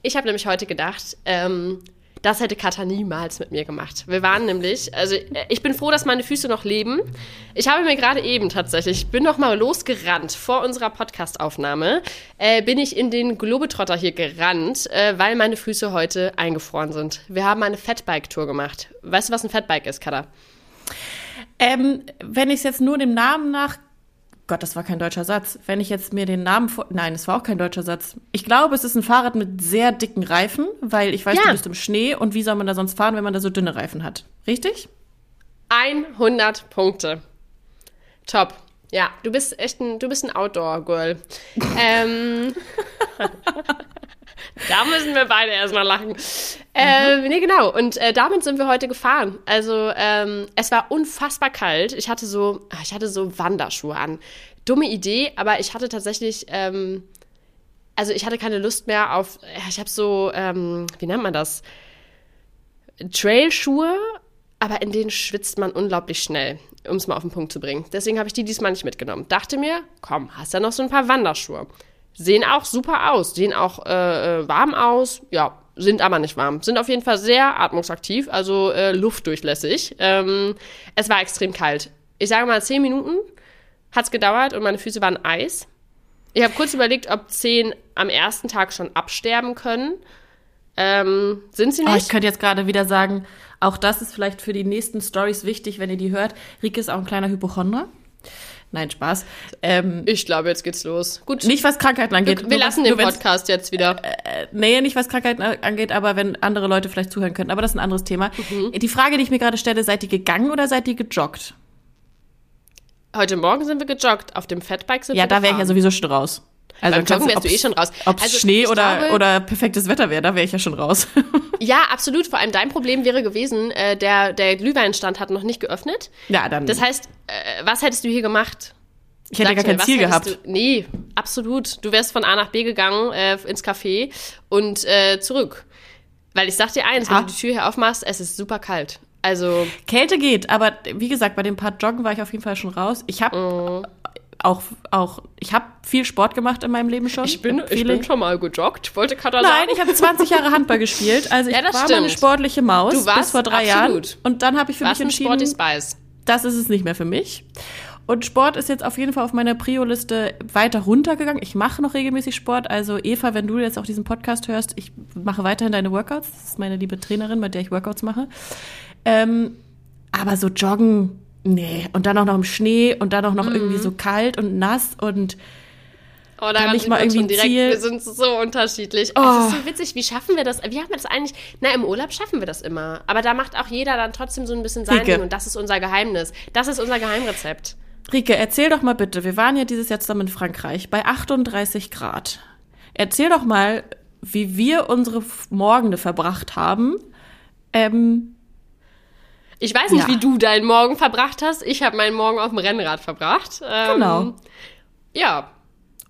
Ich habe nämlich heute gedacht, ähm, das hätte Katha niemals mit mir gemacht. Wir waren nämlich, also äh, ich bin froh, dass meine Füße noch leben. Ich habe mir gerade eben tatsächlich, ich bin noch mal losgerannt vor unserer Podcastaufnahme, äh, bin ich in den Globetrotter hier gerannt, äh, weil meine Füße heute eingefroren sind. Wir haben eine Fatbike-Tour gemacht. Weißt du, was ein Fatbike ist, Katha? Ähm, wenn ich es jetzt nur dem Namen nach Gott, das war kein deutscher Satz. Wenn ich jetzt mir den Namen vor. Nein, es war auch kein deutscher Satz. Ich glaube, es ist ein Fahrrad mit sehr dicken Reifen, weil ich weiß, Ja. du bist im Schnee und wie soll man da sonst fahren, wenn man da so dünne Reifen hat? Richtig? 100 Punkte. Top. Ja, du bist echt ein, du bist ein Outdoor-Girl. (laughs) ähm, (laughs) da müssen wir beide erstmal lachen. Ähm, nee, genau. Und äh, damit sind wir heute gefahren. Also, ähm, es war unfassbar kalt. Ich hatte so, ah, ich hatte so Wanderschuhe an. Dumme Idee, aber ich hatte tatsächlich, ähm, also ich hatte keine Lust mehr auf, ja, ich habe so, ähm, wie nennt man das? Trailschuhe, aber in denen schwitzt man unglaublich schnell, um es mal auf den Punkt zu bringen. Deswegen habe ich die diesmal nicht mitgenommen. Dachte mir, komm, hast ja noch so ein paar Wanderschuhe. Sehen auch super aus, sehen auch äh, äh, warm aus, ja, sind aber nicht warm. Sind auf jeden Fall sehr atmungsaktiv, also äh, luftdurchlässig. Ähm, es war extrem kalt. Ich sage mal, zehn Minuten hat es gedauert und meine Füße waren Eis. Ich habe kurz überlegt, ob zehn am ersten Tag schon absterben können. Ähm, sind sie Oh, nicht? ich könnte jetzt gerade wieder sagen, auch das ist vielleicht für die nächsten Stories wichtig, wenn ihr die hört. Rike ist auch ein kleiner Hypochonder. Nein, Spaß. Ähm, Ich glaube, jetzt geht's los. Gut, nicht was Krankheiten angeht. wir Nur lassen was- den Podcast jetzt wieder. Nee, nicht was Krankheiten angeht, aber wenn andere Leute vielleicht zuhören könnten. Aber das ist ein anderes Thema. Mhm. Die Frage, die ich mir gerade stelle, seid ihr gegangen oder seid ihr gejoggt? Heute Morgen sind wir gejoggt. Auf dem Fatbike sind Ja, wir da wäre ich ja sowieso schon raus. Also Beim Joggen wärst du eh schon raus. Ob es Also, Schnee oder, glaube- oder perfektes Wetter wäre, da wäre ich ja schon raus. (laughs) Ja, absolut. Vor allem dein Problem wäre gewesen, äh, der, der Glühweinstand hat noch nicht geöffnet. ja, dann. Das heißt, äh, was hättest du hier gemacht? ich hätte Sag gar mir, kein was Ziel gehabt. Du, nee, absolut. Du wärst von A nach B gegangen, äh, ins Café und äh, zurück. Weil ich sag dir eins, Ja. wenn du die Tür hier aufmachst, es ist super kalt. Also, Kälte geht, aber wie gesagt, bei dem Part Joggen war ich auf jeden Fall schon raus. Ich habe Mhm. Auch, auch, ich habe viel Sport gemacht in meinem Leben schon. ich bin, ich bin schon mal gejoggt, wollte Nein, sagen. ich habe 20 Jahre Handball gespielt. Also ich Ja, das war mal eine stimmt. sportliche Maus Du warst bis vor drei absolut. Jahren. Und dann habe ich für Was mich entschieden, ist das ist es nicht mehr für mich. Und Sport ist jetzt auf jeden Fall auf meiner Prio-Liste weiter runtergegangen. Ich mache noch regelmäßig Sport. Also Eva, wenn du jetzt auch diesen Podcast hörst, ich mache weiterhin deine Workouts. Das ist meine liebe Trainerin, bei der ich Workouts mache. Ähm, aber so joggen, nee. Und dann auch noch im Schnee und dann auch noch irgendwie so kalt und nass und Oh, daran nicht sieht mal irgendwie direkt, Ziel. wir sind so unterschiedlich. Oh. Es ist so witzig, wie schaffen wir das? Wie haben wir das eigentlich? Na, im Urlaub schaffen wir das immer. Aber da macht auch jeder dann trotzdem so ein bisschen sein Rike. Ding und das ist unser Geheimnis. Das ist unser Geheimrezept. Rike, erzähl doch mal bitte, wir waren ja dieses Jahr zusammen in Frankreich bei 38 Grad. Erzähl doch mal, wie wir unsere Morgende verbracht haben. Ähm, Ich weiß nicht, Ja. wie du deinen Morgen verbracht hast. Ich habe meinen Morgen auf dem Rennrad verbracht. Ähm, Genau. Ja,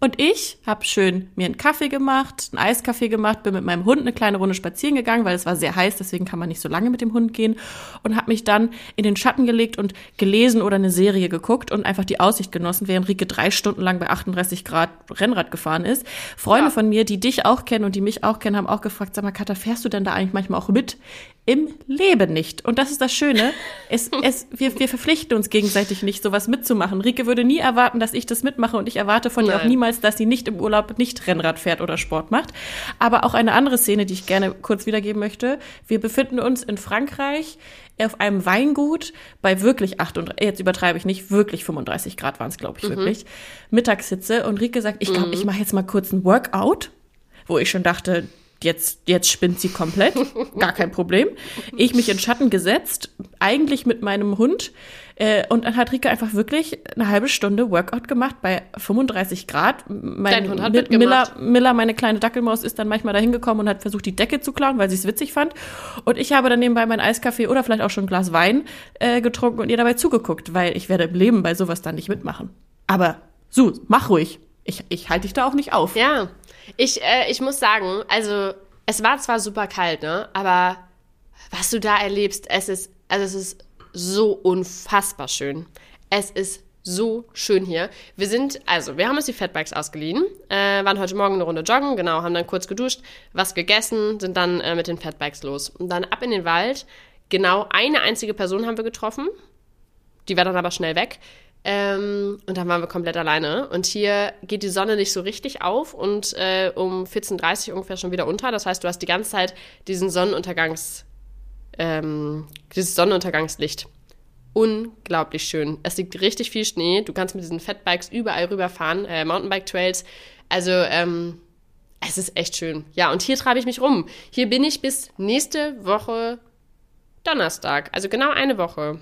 und ich habe schön mir einen Kaffee gemacht, einen Eiskaffee gemacht, bin mit meinem Hund eine kleine Runde spazieren gegangen, weil es war sehr heiß, deswegen kann man nicht so lange mit dem Hund gehen und habe mich dann in den Schatten gelegt und gelesen oder eine Serie geguckt und einfach die Aussicht genossen, während Rike drei Stunden lang bei 38 Grad Rennrad gefahren ist. Freunde Ja. von mir, die dich auch kennen und die mich auch kennen, haben auch gefragt, sag mal, Katha, fährst du denn da eigentlich manchmal auch mit? Im Leben nicht. Und das ist das Schöne. Es, (laughs) es, wir, wir verpflichten uns gegenseitig nicht, sowas mitzumachen. Rike würde nie erwarten, dass ich das mitmache und ich erwarte von ihr auch Nein. niemals, dass sie nicht im Urlaub nicht Rennrad fährt oder Sport macht. Aber auch eine andere Szene, die ich gerne kurz wiedergeben möchte. Wir befinden uns in Frankreich auf einem Weingut bei wirklich 38, jetzt übertreibe ich nicht, wirklich 35 Grad waren es, glaube ich, wirklich. Mittagssitze und Rike sagt, ich glaube, ich mache jetzt mal kurz ein Workout, wo ich schon dachte, jetzt, jetzt spinnt sie komplett, (laughs) gar kein Problem. Ich mich in Schatten gesetzt, eigentlich mit meinem Hund. Äh, und dann hat Rike einfach wirklich eine halbe Stunde Workout gemacht bei 35 Grad. Mein Dein Hund hat Mi- mitgemacht. Miller, Miller, meine kleine Dackelmaus, ist dann manchmal dahin gekommen und hat versucht, die Decke zu klauen, weil sie es witzig fand. Und ich habe dann nebenbei mein Eiskaffee oder vielleicht auch schon ein Glas Wein äh, getrunken und ihr dabei zugeguckt, weil ich werde im Leben bei sowas dann nicht mitmachen. Aber, Su, mach ruhig. Ich, ich halte dich da auch nicht auf. Ja, ich, äh, ich muss sagen, also es war zwar super kalt, ne? Aber was du da erlebst, es ist, also es ist so unfassbar schön. Es ist so schön hier. Wir sind, also wir haben uns die Fatbikes ausgeliehen, äh, waren heute Morgen eine Runde joggen, genau, haben dann kurz geduscht, was gegessen, sind dann äh, mit den Fatbikes los. Und dann ab in den Wald. Genau eine einzige Person haben wir getroffen. Die war dann aber schnell weg. Ähm, und dann waren wir komplett alleine. Und hier geht die Sonne nicht so richtig auf und äh, um 14.30 Uhr ungefähr schon wieder unter. Das heißt, du hast die ganze Zeit diesen Sonnenuntergangs, ähm, dieses Sonnenuntergangslicht. unglaublich schön. Es liegt richtig viel Schnee. Du kannst mit diesen Fatbikes überall rüberfahren, äh, Mountainbike-Trails. Also, ähm, es ist echt schön. Ja, und hier treibe ich mich rum. Hier bin ich bis nächste Woche Donnerstag. Also genau eine Woche.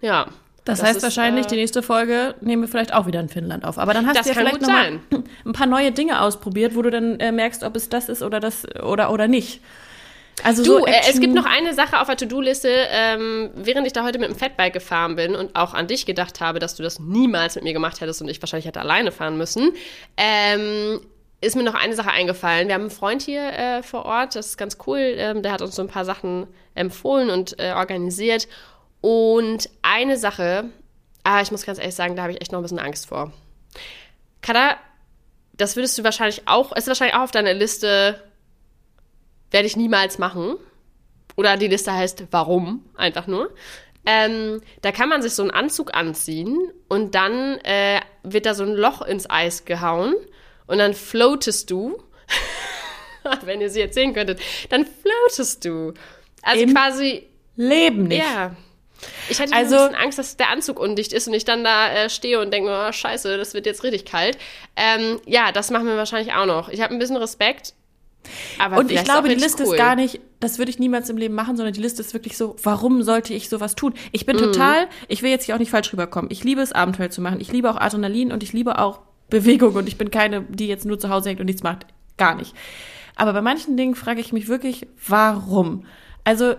Ja. Das, das heißt ist, wahrscheinlich, äh, die nächste Folge nehmen wir vielleicht auch wieder in Finnland auf. Aber dann hast du ja vielleicht noch mal (laughs) ein paar neue Dinge ausprobiert, wo du dann äh, merkst, ob es das ist oder das oder oder nicht. Also du, so äh, es gibt noch eine Sache auf der To-Do-Liste, ähm, während ich da heute mit dem Fatbike gefahren bin und auch an dich gedacht habe, dass du das niemals mit mir gemacht hättest und ich wahrscheinlich hätte alleine fahren müssen. Ähm, ist mir noch eine Sache eingefallen. Wir haben einen Freund hier äh, vor Ort, das ist ganz cool. Ähm, der hat uns so ein paar Sachen empfohlen und äh, organisiert. Und eine Sache, aber ich muss ganz ehrlich sagen, da habe ich echt noch ein bisschen Angst vor. Kada, das würdest du wahrscheinlich auch, ist wahrscheinlich auch auf deiner Liste, werde ich niemals machen. Oder die Liste heißt Warum, einfach nur. Ähm, da kann man sich so einen Anzug anziehen und dann äh, wird da so ein Loch ins Eis gehauen und dann floatest du. (laughs) Wenn ihr sie jetzt sehen könntet, dann floatest du. Also Im quasi. Leben nicht. Ja. Ich hatte also, ein bisschen Angst, dass der Anzug undicht ist und ich dann da äh, stehe und denke, oh, scheiße, das wird jetzt richtig kalt. Ähm, ja, das machen wir wahrscheinlich auch noch. Ich habe ein bisschen Respekt. Aber und ich glaube, die Liste cool. ist gar nicht, das würde ich niemals im Leben machen, sondern die Liste ist wirklich so, warum sollte ich sowas tun? Ich bin mm. total, ich will jetzt hier auch nicht falsch rüberkommen. Ich liebe es, Abenteuer zu machen. Ich liebe auch Adrenalin und ich liebe auch Bewegung und ich bin keine, die jetzt nur zu Hause hängt und nichts macht. Gar nicht. Aber bei manchen Dingen frage ich mich wirklich, warum? Also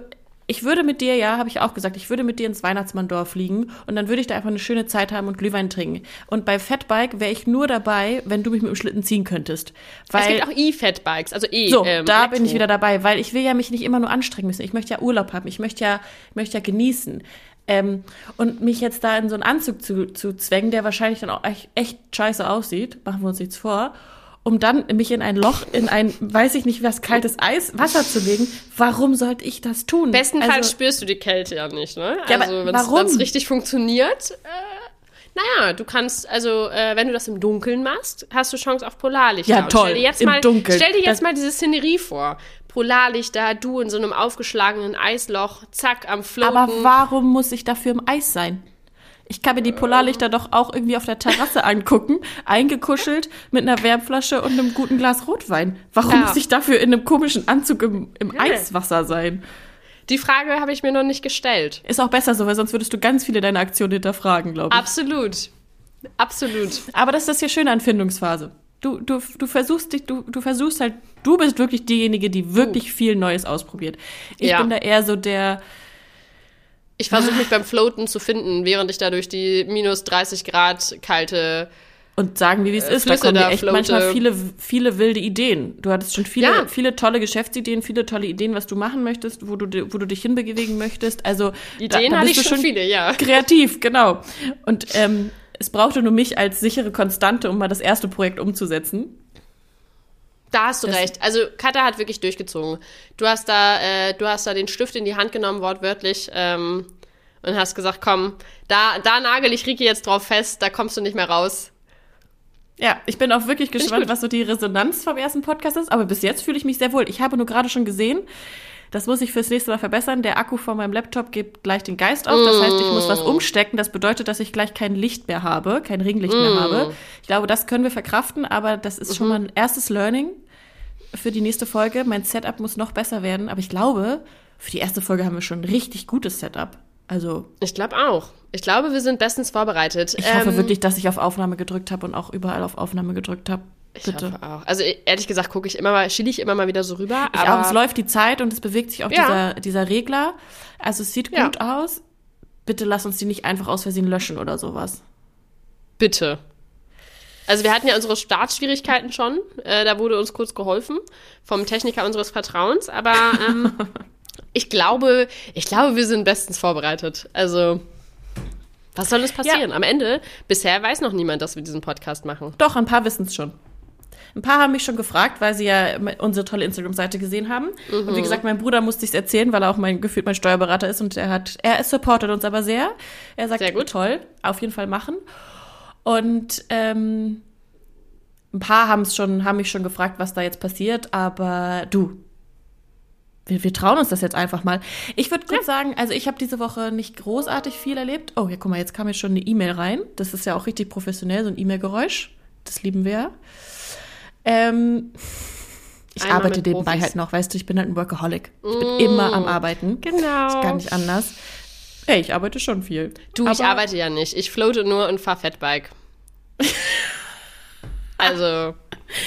ich würde mit dir, ja, habe ich auch gesagt, ich würde mit dir ins Weihnachtsmanndorf fliegen und dann würde ich da einfach eine schöne Zeit haben und Glühwein trinken. Und bei Fatbike wäre ich nur dabei, wenn du mich mit dem Schlitten ziehen könntest. Weil, es gibt auch E-Fatbikes, also E. So, ähm, da Elektro. bin ich wieder dabei, weil ich will ja mich nicht immer nur anstrengen müssen. Ich möchte ja Urlaub haben, ich möchte ja, ich möchte ja genießen. Ähm, und mich jetzt da in so einen Anzug zu, zu zwängen, der wahrscheinlich dann auch echt, echt scheiße aussieht, machen wir uns nichts vor, um dann mich in ein Loch, in ein, weiß ich nicht was, kaltes Eis, Wasser zu legen. Warum sollte ich das tun? Bestenfalls also, spürst du die Kälte ja nicht, ne? Ja, also wenn es richtig funktioniert. Äh, naja, du kannst, also äh, wenn du das im Dunkeln machst, hast du Chance auf Polarlichter. Ja, toll. Stell dir jetzt, Im mal, Dunkeln. Stell dir jetzt das mal diese Szenerie vor. Polarlichter, du in so einem aufgeschlagenen Eisloch, zack, am Floaten. Aber warum muss ich dafür im Eis sein? Ich kann mir die Polarlichter doch auch irgendwie auf der Terrasse angucken, eingekuschelt mit einer Wärmflasche und einem guten Glas Rotwein. Warum ja. muss ich dafür in einem komischen Anzug im, im ja. Eiswasser sein? Die Frage habe ich mir noch nicht gestellt. Ist auch besser so, weil sonst würdest du ganz viele deiner Aktionen hinterfragen, glaube ich. Absolut. Absolut. Aber das ist das hier schöne an Findungsphase. Du, du, du versuchst dich, du, du versuchst halt, du bist wirklich diejenige, die wirklich viel Neues ausprobiert. Ich ja. bin da eher so der. Ich versuche mich beim Floaten zu finden, während ich da durch die minus 30 Grad kalte und sagen, wie es äh, ist. Flüsse da kommen da echt floate. manchmal viele, viele wilde Ideen. Du hattest schon viele, ja. viele tolle Geschäftsideen, viele tolle Ideen, was du machen möchtest, wo du, wo du dich hinbewegen möchtest. Also Ideen da, da hatte ich schon viele, ja. Kreativ, genau. Und ähm, es brauchte nur mich als sichere Konstante, um mal das erste Projekt umzusetzen. Da hast du das recht. Also Katha hat wirklich durchgezogen. Du hast da, äh, du hast da den Stift in die Hand genommen, wortwörtlich, ähm, und hast gesagt, komm, da, da nagel ich Riki jetzt drauf fest, da kommst du nicht mehr raus. Ja, ich bin auch wirklich gespannt, was so die Resonanz vom ersten Podcast ist. Aber bis jetzt fühle ich mich sehr wohl. Ich habe nur gerade schon gesehen, das muss ich fürs nächste Mal verbessern. Der Akku von meinem Laptop gibt gleich den Geist auf. Das heißt, ich muss was mm. umstecken. Das bedeutet, dass ich gleich kein Licht mehr habe, kein Ringlicht mm. mehr habe. Ich glaube, das können wir verkraften, aber das ist mhm. schon mal ein erstes Learning für die nächste Folge. Mein Setup muss noch besser werden, aber ich glaube, für die erste Folge haben wir schon ein richtig gutes Setup. Also. Ich glaube auch. Ich glaube, wir sind bestens vorbereitet. Ich ähm, hoffe wirklich, dass ich auf Aufnahme gedrückt habe und auch überall auf Aufnahme gedrückt habe. Bitte. Ich hoffe auch. Also ehrlich gesagt gucke ich immer mal, schiele ich immer mal wieder so rüber. Ich aber auch, es läuft die Zeit und es bewegt sich auch ja. dieser, dieser Regler. Also es sieht gut ja. aus. Bitte lass uns die nicht einfach aus Versehen löschen oder sowas. Bitte. Also wir hatten ja unsere Startschwierigkeiten schon. Äh, da wurde uns kurz geholfen vom Techniker unseres Vertrauens. Aber ähm, (laughs) ich glaube, ich glaube, wir sind bestens vorbereitet. Also was soll es passieren? Ja. Am Ende, bisher weiß noch niemand, dass wir diesen Podcast machen. Doch, ein paar wissen es schon. Ein paar haben mich schon gefragt, weil sie ja unsere tolle Instagram-Seite gesehen haben. Mhm. Und wie gesagt, mein Bruder musste ich erzählen, weil er auch mein gefühlt mein Steuerberater ist und er hat, er supportet uns aber sehr. Er sagt, sehr gut. toll, auf jeden Fall machen. Und ähm, ein paar haben es schon, haben mich schon gefragt, was da jetzt passiert, aber du, wir, wir trauen uns das jetzt einfach mal. Ich würde kurz sagen, also ich habe diese Woche nicht großartig viel erlebt. Oh, ja, guck mal, jetzt kam jetzt schon eine E-Mail rein. Das ist ja auch richtig professionell, so ein E-Mail-Geräusch. Das lieben wir ja. Ähm, ich Einmal arbeite nebenbei Profis. halt noch, weißt du, ich bin halt ein Workaholic. Ich bin immer am Arbeiten. Genau. Ist gar nicht anders. Ey, ich arbeite schon viel. Du, ich Aber- arbeite ja nicht. Ich floate nur und fahr Fatbike. (laughs) also,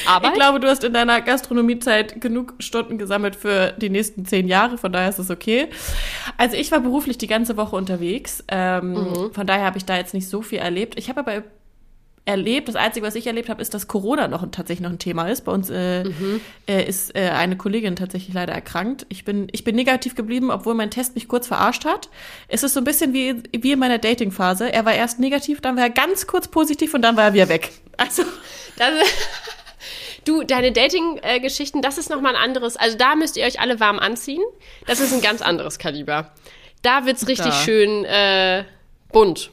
Arbeit? Ich glaube, du hast in deiner Gastronomiezeit genug Stunden gesammelt für die nächsten zehn Jahre, von daher ist es okay. Also ich war beruflich die ganze Woche unterwegs, ähm, Mhm. von daher habe ich da jetzt nicht so viel erlebt. Ich habe aber erlebt, das Einzige, was ich erlebt habe, ist, dass Corona noch tatsächlich noch ein Thema ist. Bei uns äh, Mhm. äh, ist äh, eine Kollegin tatsächlich leider erkrankt. Ich bin, ich bin negativ geblieben, obwohl mein Test mich kurz verarscht hat. Es ist so ein bisschen wie, wie in meiner Dating-Phase. Er war erst negativ, dann war er ganz kurz positiv und dann war er wieder weg. Also Das, (laughs) du, deine Dating-Geschichten, das ist nochmal ein anderes. Also da müsst ihr euch alle warm anziehen. Das ist ein ganz anderes Kaliber. Da wird's richtig Da. schön äh, bunt.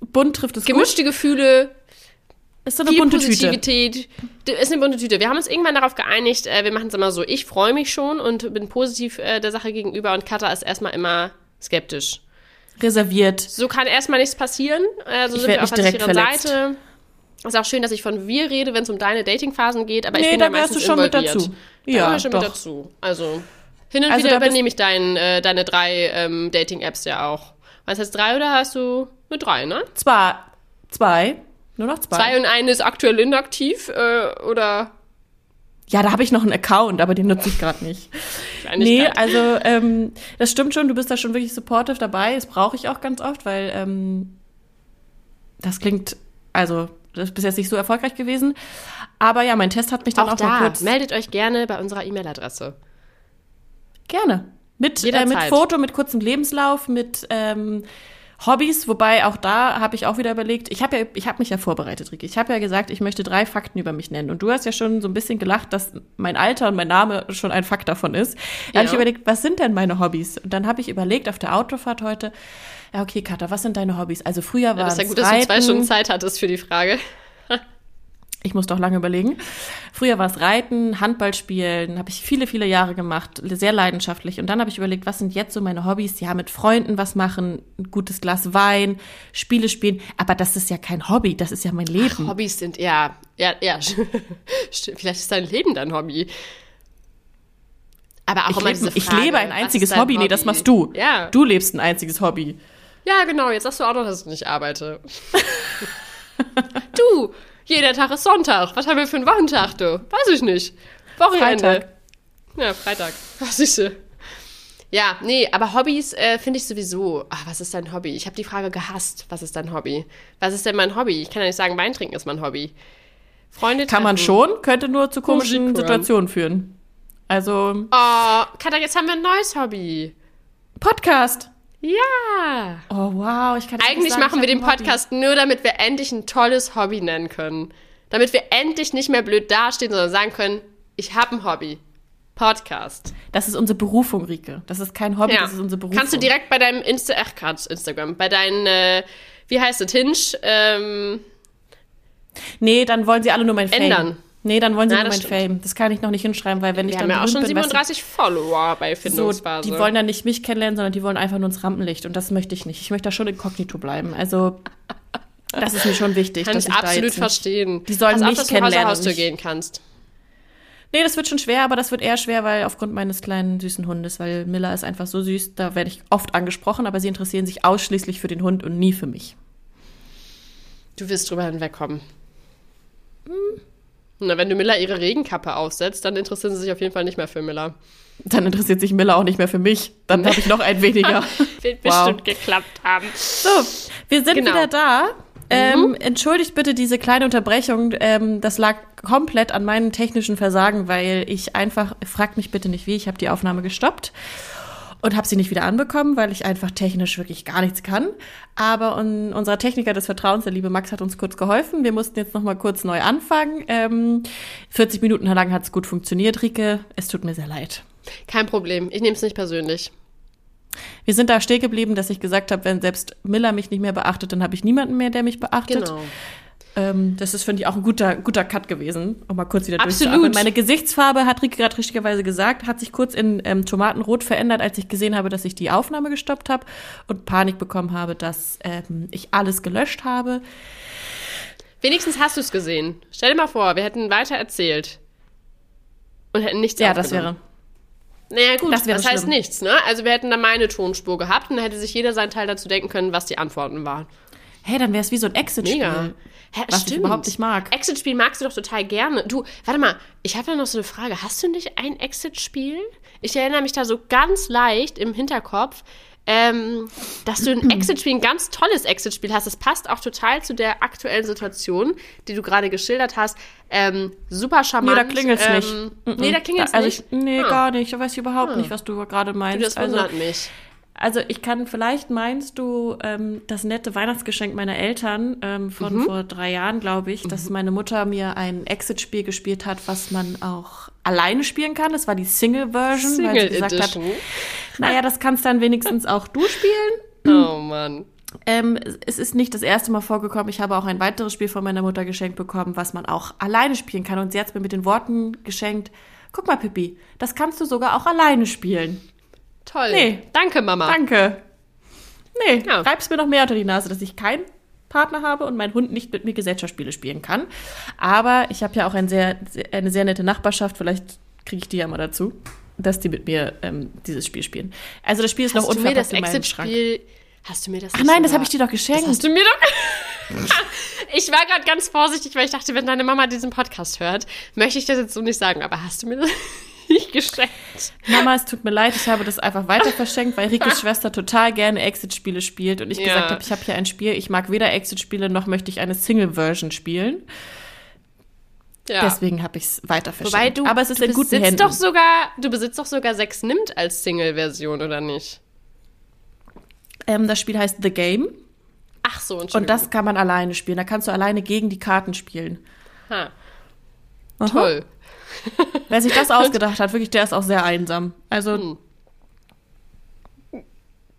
Bunt trifft es gut. Gemischte Gefühle, Ist so eine viel bunte Tüte. Positivität. D- Ist eine bunte Tüte. Wir haben uns irgendwann darauf geeinigt, äh, wir machen es immer so. Ich freue mich schon und bin positiv äh, der Sache gegenüber und Katha ist erstmal immer skeptisch. Reserviert. So kann erstmal nichts passieren. Äh, so Ich sind wir auf der sicheren. Seite. Ist auch schön, dass ich von wir rede, wenn es um deine Datingphasen geht, aber ich Nee, bin da da meistens du schon mit involviert. dazu. Da Ja, ich schon doch. mit dazu. Also hin und Also wieder da übernehme ich dein, äh, deine drei ähm, Dating-Apps ja auch. Was heißt drei oder hast du eine drei, ne? Zwar zwei, nur noch zwei. Zwei und eine ist aktuell inaktiv äh, oder Ja, da habe ich noch einen Account, aber den nutze ich gerade nicht. Nee, also ähm, das stimmt schon, du bist da schon wirklich supportive dabei. Das brauche ich auch ganz oft, weil ähm, das klingt, also das ist bis jetzt nicht so erfolgreich gewesen. Aber ja, mein Test hat mich dann auch, auch mal da, kurz meldet euch gerne bei unserer E-Mail-Adresse. Gerne. Mit, äh, mit. Foto, mit kurzem Lebenslauf, mit ähm, Hobbys, wobei auch da habe ich auch wieder überlegt, ich habe ja, ich habe mich ja vorbereitet, Ricky. Ich habe ja gesagt, ich möchte drei Fakten über mich nennen. Und du hast ja schon so ein bisschen gelacht, dass mein Alter und mein Name schon ein Fakt davon ist. Da habe Ja. ich überlegt, was sind denn meine Hobbys? Und dann habe ich überlegt auf der Autofahrt heute, ja, okay, Katha, was sind deine Hobbys? Also früher war Das ist ja gut, dass du zwei Reiten. Stunden Zeit hattest für die Frage. Ich muss doch lange überlegen. Früher war es Reiten, Handball spielen, habe ich viele, viele Jahre gemacht, sehr leidenschaftlich. Und dann habe ich überlegt, was sind jetzt so meine Hobbys? Ja, mit Freunden was machen, ein gutes Glas Wein, Spiele spielen. Aber das ist ja kein Hobby, das ist ja mein Leben. Hobbys sind, ja, ja, ja. (laughs) Stimmt, Vielleicht ist dein Leben dein Hobby. Aber auch ich, lebe, diese ich Frage, lebe ein einziges dein Hobby. Nee, das machst du. Ja. Du lebst ein einziges Hobby. Ja, genau. Jetzt sagst du auch noch, dass ich nicht arbeite. (laughs) du, jeder Tag ist Sonntag. Was haben wir für einen Wochentag, du? Weiß ich nicht. Wochenende. Freitag. Ja, Freitag. (laughs) Was ist du? Ja, nee, aber Hobbys äh, finde ich sowieso. Ach, was ist dein Hobby? Ich habe die Frage gehasst. Was ist dein Hobby? Was ist denn mein Hobby? Ich kann ja nicht sagen, Wein trinken ist mein Hobby. Freunde Kann man schon, könnte nur zu komischen Musik hören. Situationen führen. Also, Oh, Katha, jetzt haben wir ein neues Hobby. Podcast. Ja. Oh, wow, ich kann Eigentlich nicht sagen, machen wir den. Podcast nur, damit wir endlich ein tolles Hobby nennen können. Damit wir endlich nicht mehr blöd dastehen, sondern sagen können, ich habe ein Hobby. Podcast. Das ist unsere Berufung, Rike. Das ist kein Hobby, das ist unsere Berufung. Kannst du direkt bei deinem Insta, ach, Quatsch, Instagram, bei deinen, äh, wie heißt es, Hinge, ähm, Nee, dann wollen sie alle nur mein Fame. Ändern. Nee, dann wollen sie Ja, nur mein stimmt. Fame. Das kann ich noch nicht hinschreiben, weil wenn ich wir dann haben ja auch schon bin, weißt du, 37 Follower bei so, Findungsphase. die wollen dann nicht mich kennenlernen, sondern die wollen einfach nur ins Rampenlicht und das möchte ich nicht. Ich möchte da schon inkognito bleiben. Also das ist mir schon wichtig. Kann dass ich da absolut verstehen. Die sollen Pass auf, mich dass du Haus kennenlernen zur und Haustür nicht- gehen kannst. Nee, das wird schon schwer, aber das wird eher schwer, weil aufgrund meines kleinen süßen Hundes, weil Miller ist einfach so süß, da werde ich oft angesprochen, aber sie interessieren sich ausschließlich für den Hund und nie für mich. Du wirst drüber hinwegkommen. Na, wenn du Miller ihre Regenkappe aufsetzt, dann interessieren sie sich auf jeden Fall nicht mehr für Miller. Dann interessiert sich Miller auch nicht mehr für mich. Dann habe ich noch einen weniger. (laughs) Wird Wow. bestimmt geklappt haben. So, wir sind Genau. wieder da. Ähm, entschuldigt bitte diese kleine Unterbrechung. Ähm, das lag komplett an meinem technischen Versagen, weil ich einfach, fragt mich bitte nicht wie, ich habe die Aufnahme gestoppt und habe sie nicht wieder anbekommen, weil ich einfach technisch wirklich gar nichts kann. Aber un, unser Techniker des Vertrauens, der liebe Max, hat uns kurz geholfen. Wir mussten jetzt noch mal kurz neu anfangen. Ähm, 40 Minuten lang hat es gut funktioniert, Rike. Es tut mir sehr leid. Kein Problem. Ich nehme es nicht persönlich. Wir sind da stehen geblieben, dass ich gesagt habe, wenn selbst Miller mich nicht mehr beachtet, dann habe ich niemanden mehr, der mich beachtet. Genau. Ähm, das ist, finde ich, auch ein guter, guter Cut gewesen, um mal kurz wieder Absolut. Meine Gesichtsfarbe, hat Rike gerade richtigerweise gesagt, hat sich kurz in ähm, Tomatenrot verändert, als ich gesehen habe, dass ich die Aufnahme gestoppt habe und Panik bekommen habe, dass ähm, ich alles gelöscht habe. Wenigstens hast du es gesehen. Stell dir mal vor, wir hätten weiter erzählt. Und hätten nichts Ja, das wäre. Naja, gut, das das, heißt schlimm. nichts, ne? Also wir hätten da meine Tonspur gehabt und dann hätte sich jeder seinen Teil dazu denken können, was die Antworten waren. Hey, dann wäre es wie so ein Exit-Spiel. Hä, Was ich überhaupt nicht mag. Exit-Spiel magst du doch total gerne. Du, warte mal, ich habe da noch so eine Frage. Hast du nicht ein Exit-Spiel? Ich erinnere mich da so ganz leicht im Hinterkopf, ähm, dass du ein (clears throat) Exit-Spiel, ein ganz tolles Exit-Spiel hast. Das passt auch total zu der aktuellen Situation, die du gerade geschildert hast. Ähm, super Nee, charmant. da klingelt's ähm, nicht. Nee, da klingelt's also nicht. Ich, nee, Ah. gar nicht. Da weiß ich überhaupt nicht, was du gerade Du, meinst. das also, wundert mich. Also ich kann, vielleicht meinst du ähm, das nette Weihnachtsgeschenk meiner Eltern ähm, von Mhm. vor drei Jahren, glaube ich, dass meine Mutter mir ein Exit-Spiel gespielt hat, was man auch alleine spielen kann. Das war die Single-Version, weil sie Single gesagt Edition. hat, naja, das kannst dann wenigstens auch du spielen. (laughs) Oh Mann. Ähm, es ist nicht das erste Mal vorgekommen. Ich habe auch ein weiteres Spiel von meiner Mutter geschenkt bekommen, was man auch alleine spielen kann. Und sie hat es mir mit den Worten geschenkt, guck mal, Pippi, das kannst du sogar auch alleine spielen. Toll. Nee. Danke, Mama. Danke. Nee, Ja. reib's mir noch mehr unter die Nase, dass ich keinen Partner habe und mein Hund nicht mit mir Gesellschaftsspiele spielen kann. Aber ich habe ja auch ein sehr, eine sehr nette Nachbarschaft, vielleicht kriege ich die ja mal dazu, dass die mit mir ähm, dieses Spiel spielen. Also das Spiel ist noch Hast das unverpackt in meinem Schrank. Hast du mir das Ach nein, das habe ich dir doch geschenkt. Das hast du mir doch. (laughs) ich war gerade ganz vorsichtig, weil ich dachte, wenn deine Mama diesen Podcast hört, möchte ich das jetzt so nicht sagen. Aber hast du mir das nicht geschenkt? Mama, es tut mir leid, ich habe das einfach weiter verschenkt, weil Rikes (laughs) Schwester total gerne Exit-Spiele spielt und ich Ja. gesagt habe, ich habe hier ein Spiel, ich mag weder Exit-Spiele noch möchte ich eine Single-Version spielen. Ja. Deswegen habe ich es weiter verschenkt. Wobei du, Aber es ist du in guten besitzt Händen. doch sogar, du besitzt doch sogar Sex nimmt als Single-Version, oder nicht? ähm, das Spiel heißt The Game Ach so, und das kann man alleine spielen. Da kannst du alleine gegen die Karten spielen. Ha, Aha. toll. Wer sich das (laughs) ausgedacht hat, wirklich, der ist auch sehr einsam. Also, Hm.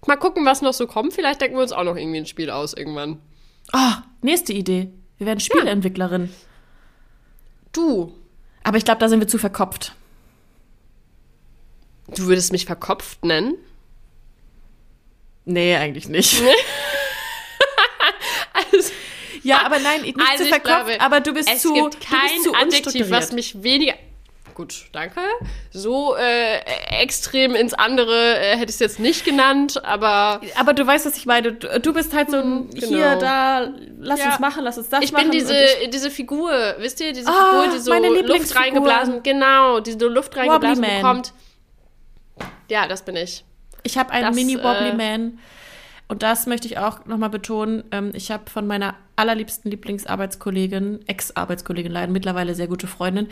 Mal gucken, was noch so kommt. Vielleicht denken wir uns auch noch irgendwie ein Spiel aus irgendwann. ah, nächste Idee. Wir werden Spieleentwicklerin. Du, Aber ich glaube, da sind wir zu verkopft. du würdest mich verkopft nennen? Nee, eigentlich nicht. (laughs) Also, Ja, aber nein, nicht Also zu ich verkopft, glaube, aber du bist es zu, gibt du kein bist zu Adjektiv, was mich weniger. Gut, danke. So äh, extrem ins andere äh, hätte ich es jetzt nicht genannt, aber Aber du weißt, was ich meine. Du, du bist halt so ein genau. hier, da, lass Ja. uns machen, lass uns das ich machen. bin und diese, ich- diese Figur, wisst ihr, diese Ah, Figur, die so Luft reingeblasen, genau, die so Luft reingeblasen bekommt. Ja, das bin ich. Ich habe einen Das, Mini-Wobbly äh, Man. Und das möchte ich auch nochmal betonen. Ähm, ich habe von meiner allerliebsten Lieblingsarbeitskollegin, Ex-Arbeitskollegin leider, mittlerweile sehr gute Freundin,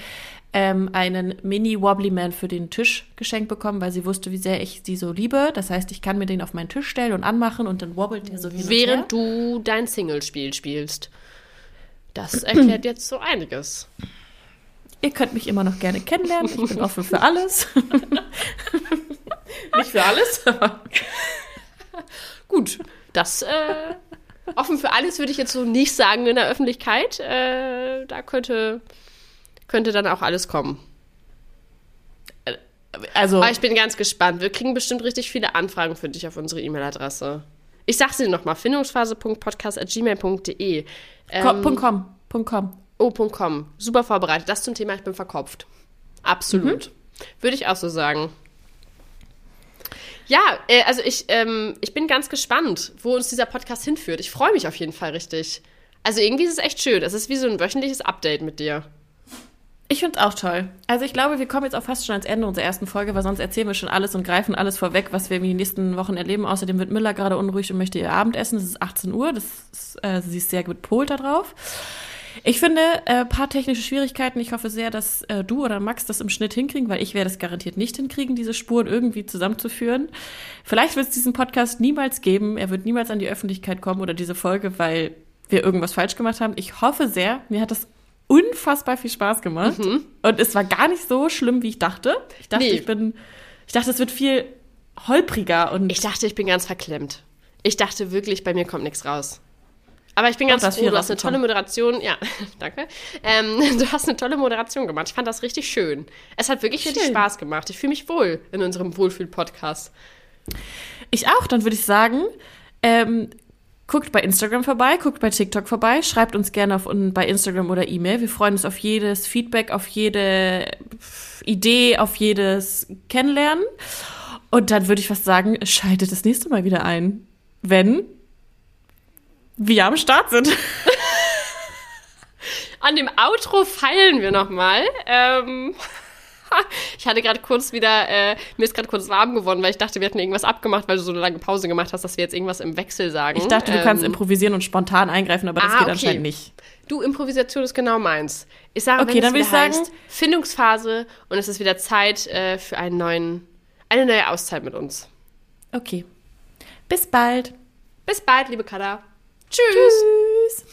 ähm, einen Mini-Wobbly Man für den Tisch geschenkt bekommen, weil sie wusste, wie sehr ich sie so liebe. Das heißt, ich kann mir den auf meinen Tisch stellen und anmachen und dann wobbelt er so hin. Während du dein Single-Spiel spielst. Das erklärt jetzt so einiges. Ihr könnt mich immer noch gerne kennenlernen. Ich bin offen für alles. (laughs) Nicht für alles, aber Gut, das äh, offen für alles würde ich jetzt so nicht sagen in der Öffentlichkeit. Äh, da könnte, könnte dann auch alles kommen. also Aber ich bin ganz gespannt. Wir kriegen bestimmt richtig viele Anfragen für dich auf unsere E-Mail-Adresse. Ich sag's dir nochmal, findungsphase.podcast.gmail.de. Ähm, Punkt .com, Punkt .com. Oh, Punkt .com. Super vorbereitet. Das zum Thema, ich bin verkopft. Absolut. Würde ich auch so sagen. Ja, äh, also ich, ähm, ich bin ganz gespannt, wo uns dieser Podcast hinführt. Ich freue mich auf jeden Fall richtig. Also irgendwie ist es echt schön. Es ist wie so ein wöchentliches Update mit dir. Ich finde es auch toll. Also ich glaube, wir kommen jetzt auch fast schon ans Ende unserer ersten Folge, weil sonst erzählen wir schon alles und greifen alles vorweg, was wir in den nächsten Wochen erleben. Außerdem wird Müller gerade unruhig und möchte ihr Abendessen. Es ist 18 Uhr. Das ist, äh, sie ist sehr gut polt darauf. Ich finde, äh, paar technische Schwierigkeiten. Ich hoffe sehr, dass äh, du oder Max das im Schnitt hinkriegen, weil ich werde es garantiert nicht hinkriegen, diese Spuren irgendwie zusammenzuführen. Vielleicht wird es diesen Podcast niemals geben. Er wird niemals an die Öffentlichkeit kommen oder diese Folge, weil wir irgendwas falsch gemacht haben. Ich hoffe sehr. Mir hat das unfassbar viel Spaß gemacht. Und es war gar nicht so schlimm, wie ich dachte. Ich dachte, Nee. ich bin, ich dachte, es wird viel holpriger und Ich dachte, ich bin ganz verklemmt. Ich dachte wirklich, bei mir kommt nichts raus. Aber ich bin ganz froh, du hast eine tolle. Moderation. Ja, (laughs) danke. Ähm, du hast eine tolle Moderation gemacht. Ich fand das richtig schön. Es hat wirklich richtig Schön. Spaß gemacht. Ich fühle mich wohl in unserem Wohlfühl-Podcast. Ich auch, dann würde ich sagen, ähm, guckt bei Instagram vorbei, guckt bei TikTok vorbei, schreibt uns gerne auf, bei Instagram oder E-Mail. Wir freuen uns auf jedes Feedback, auf jede Idee, auf jedes Kennenlernen. Und dann würde ich fast sagen, schaltet das nächste Mal wieder ein, wenn wir am Start sind. (laughs) An dem Outro feilen wir nochmal. Ähm, (laughs) ich hatte gerade kurz wieder, äh, mir ist gerade kurz warm geworden, weil ich dachte, wir hätten irgendwas abgemacht, weil du so eine lange Pause gemacht hast, dass wir jetzt irgendwas im Wechsel sagen. Ich dachte, du Ähm, kannst improvisieren und spontan eingreifen, aber das ah, geht okay. anscheinend nicht. Du, Improvisation ist genau meins. Ich sage, Okay, wenn dann es würd wieder ich sagen- heißt, Findungsphase und es ist wieder Zeit äh, für einen neuen, eine neue Auszeit mit uns. Okay. Bis bald. Bis bald, liebe Kada. Tschüss. Tschüss.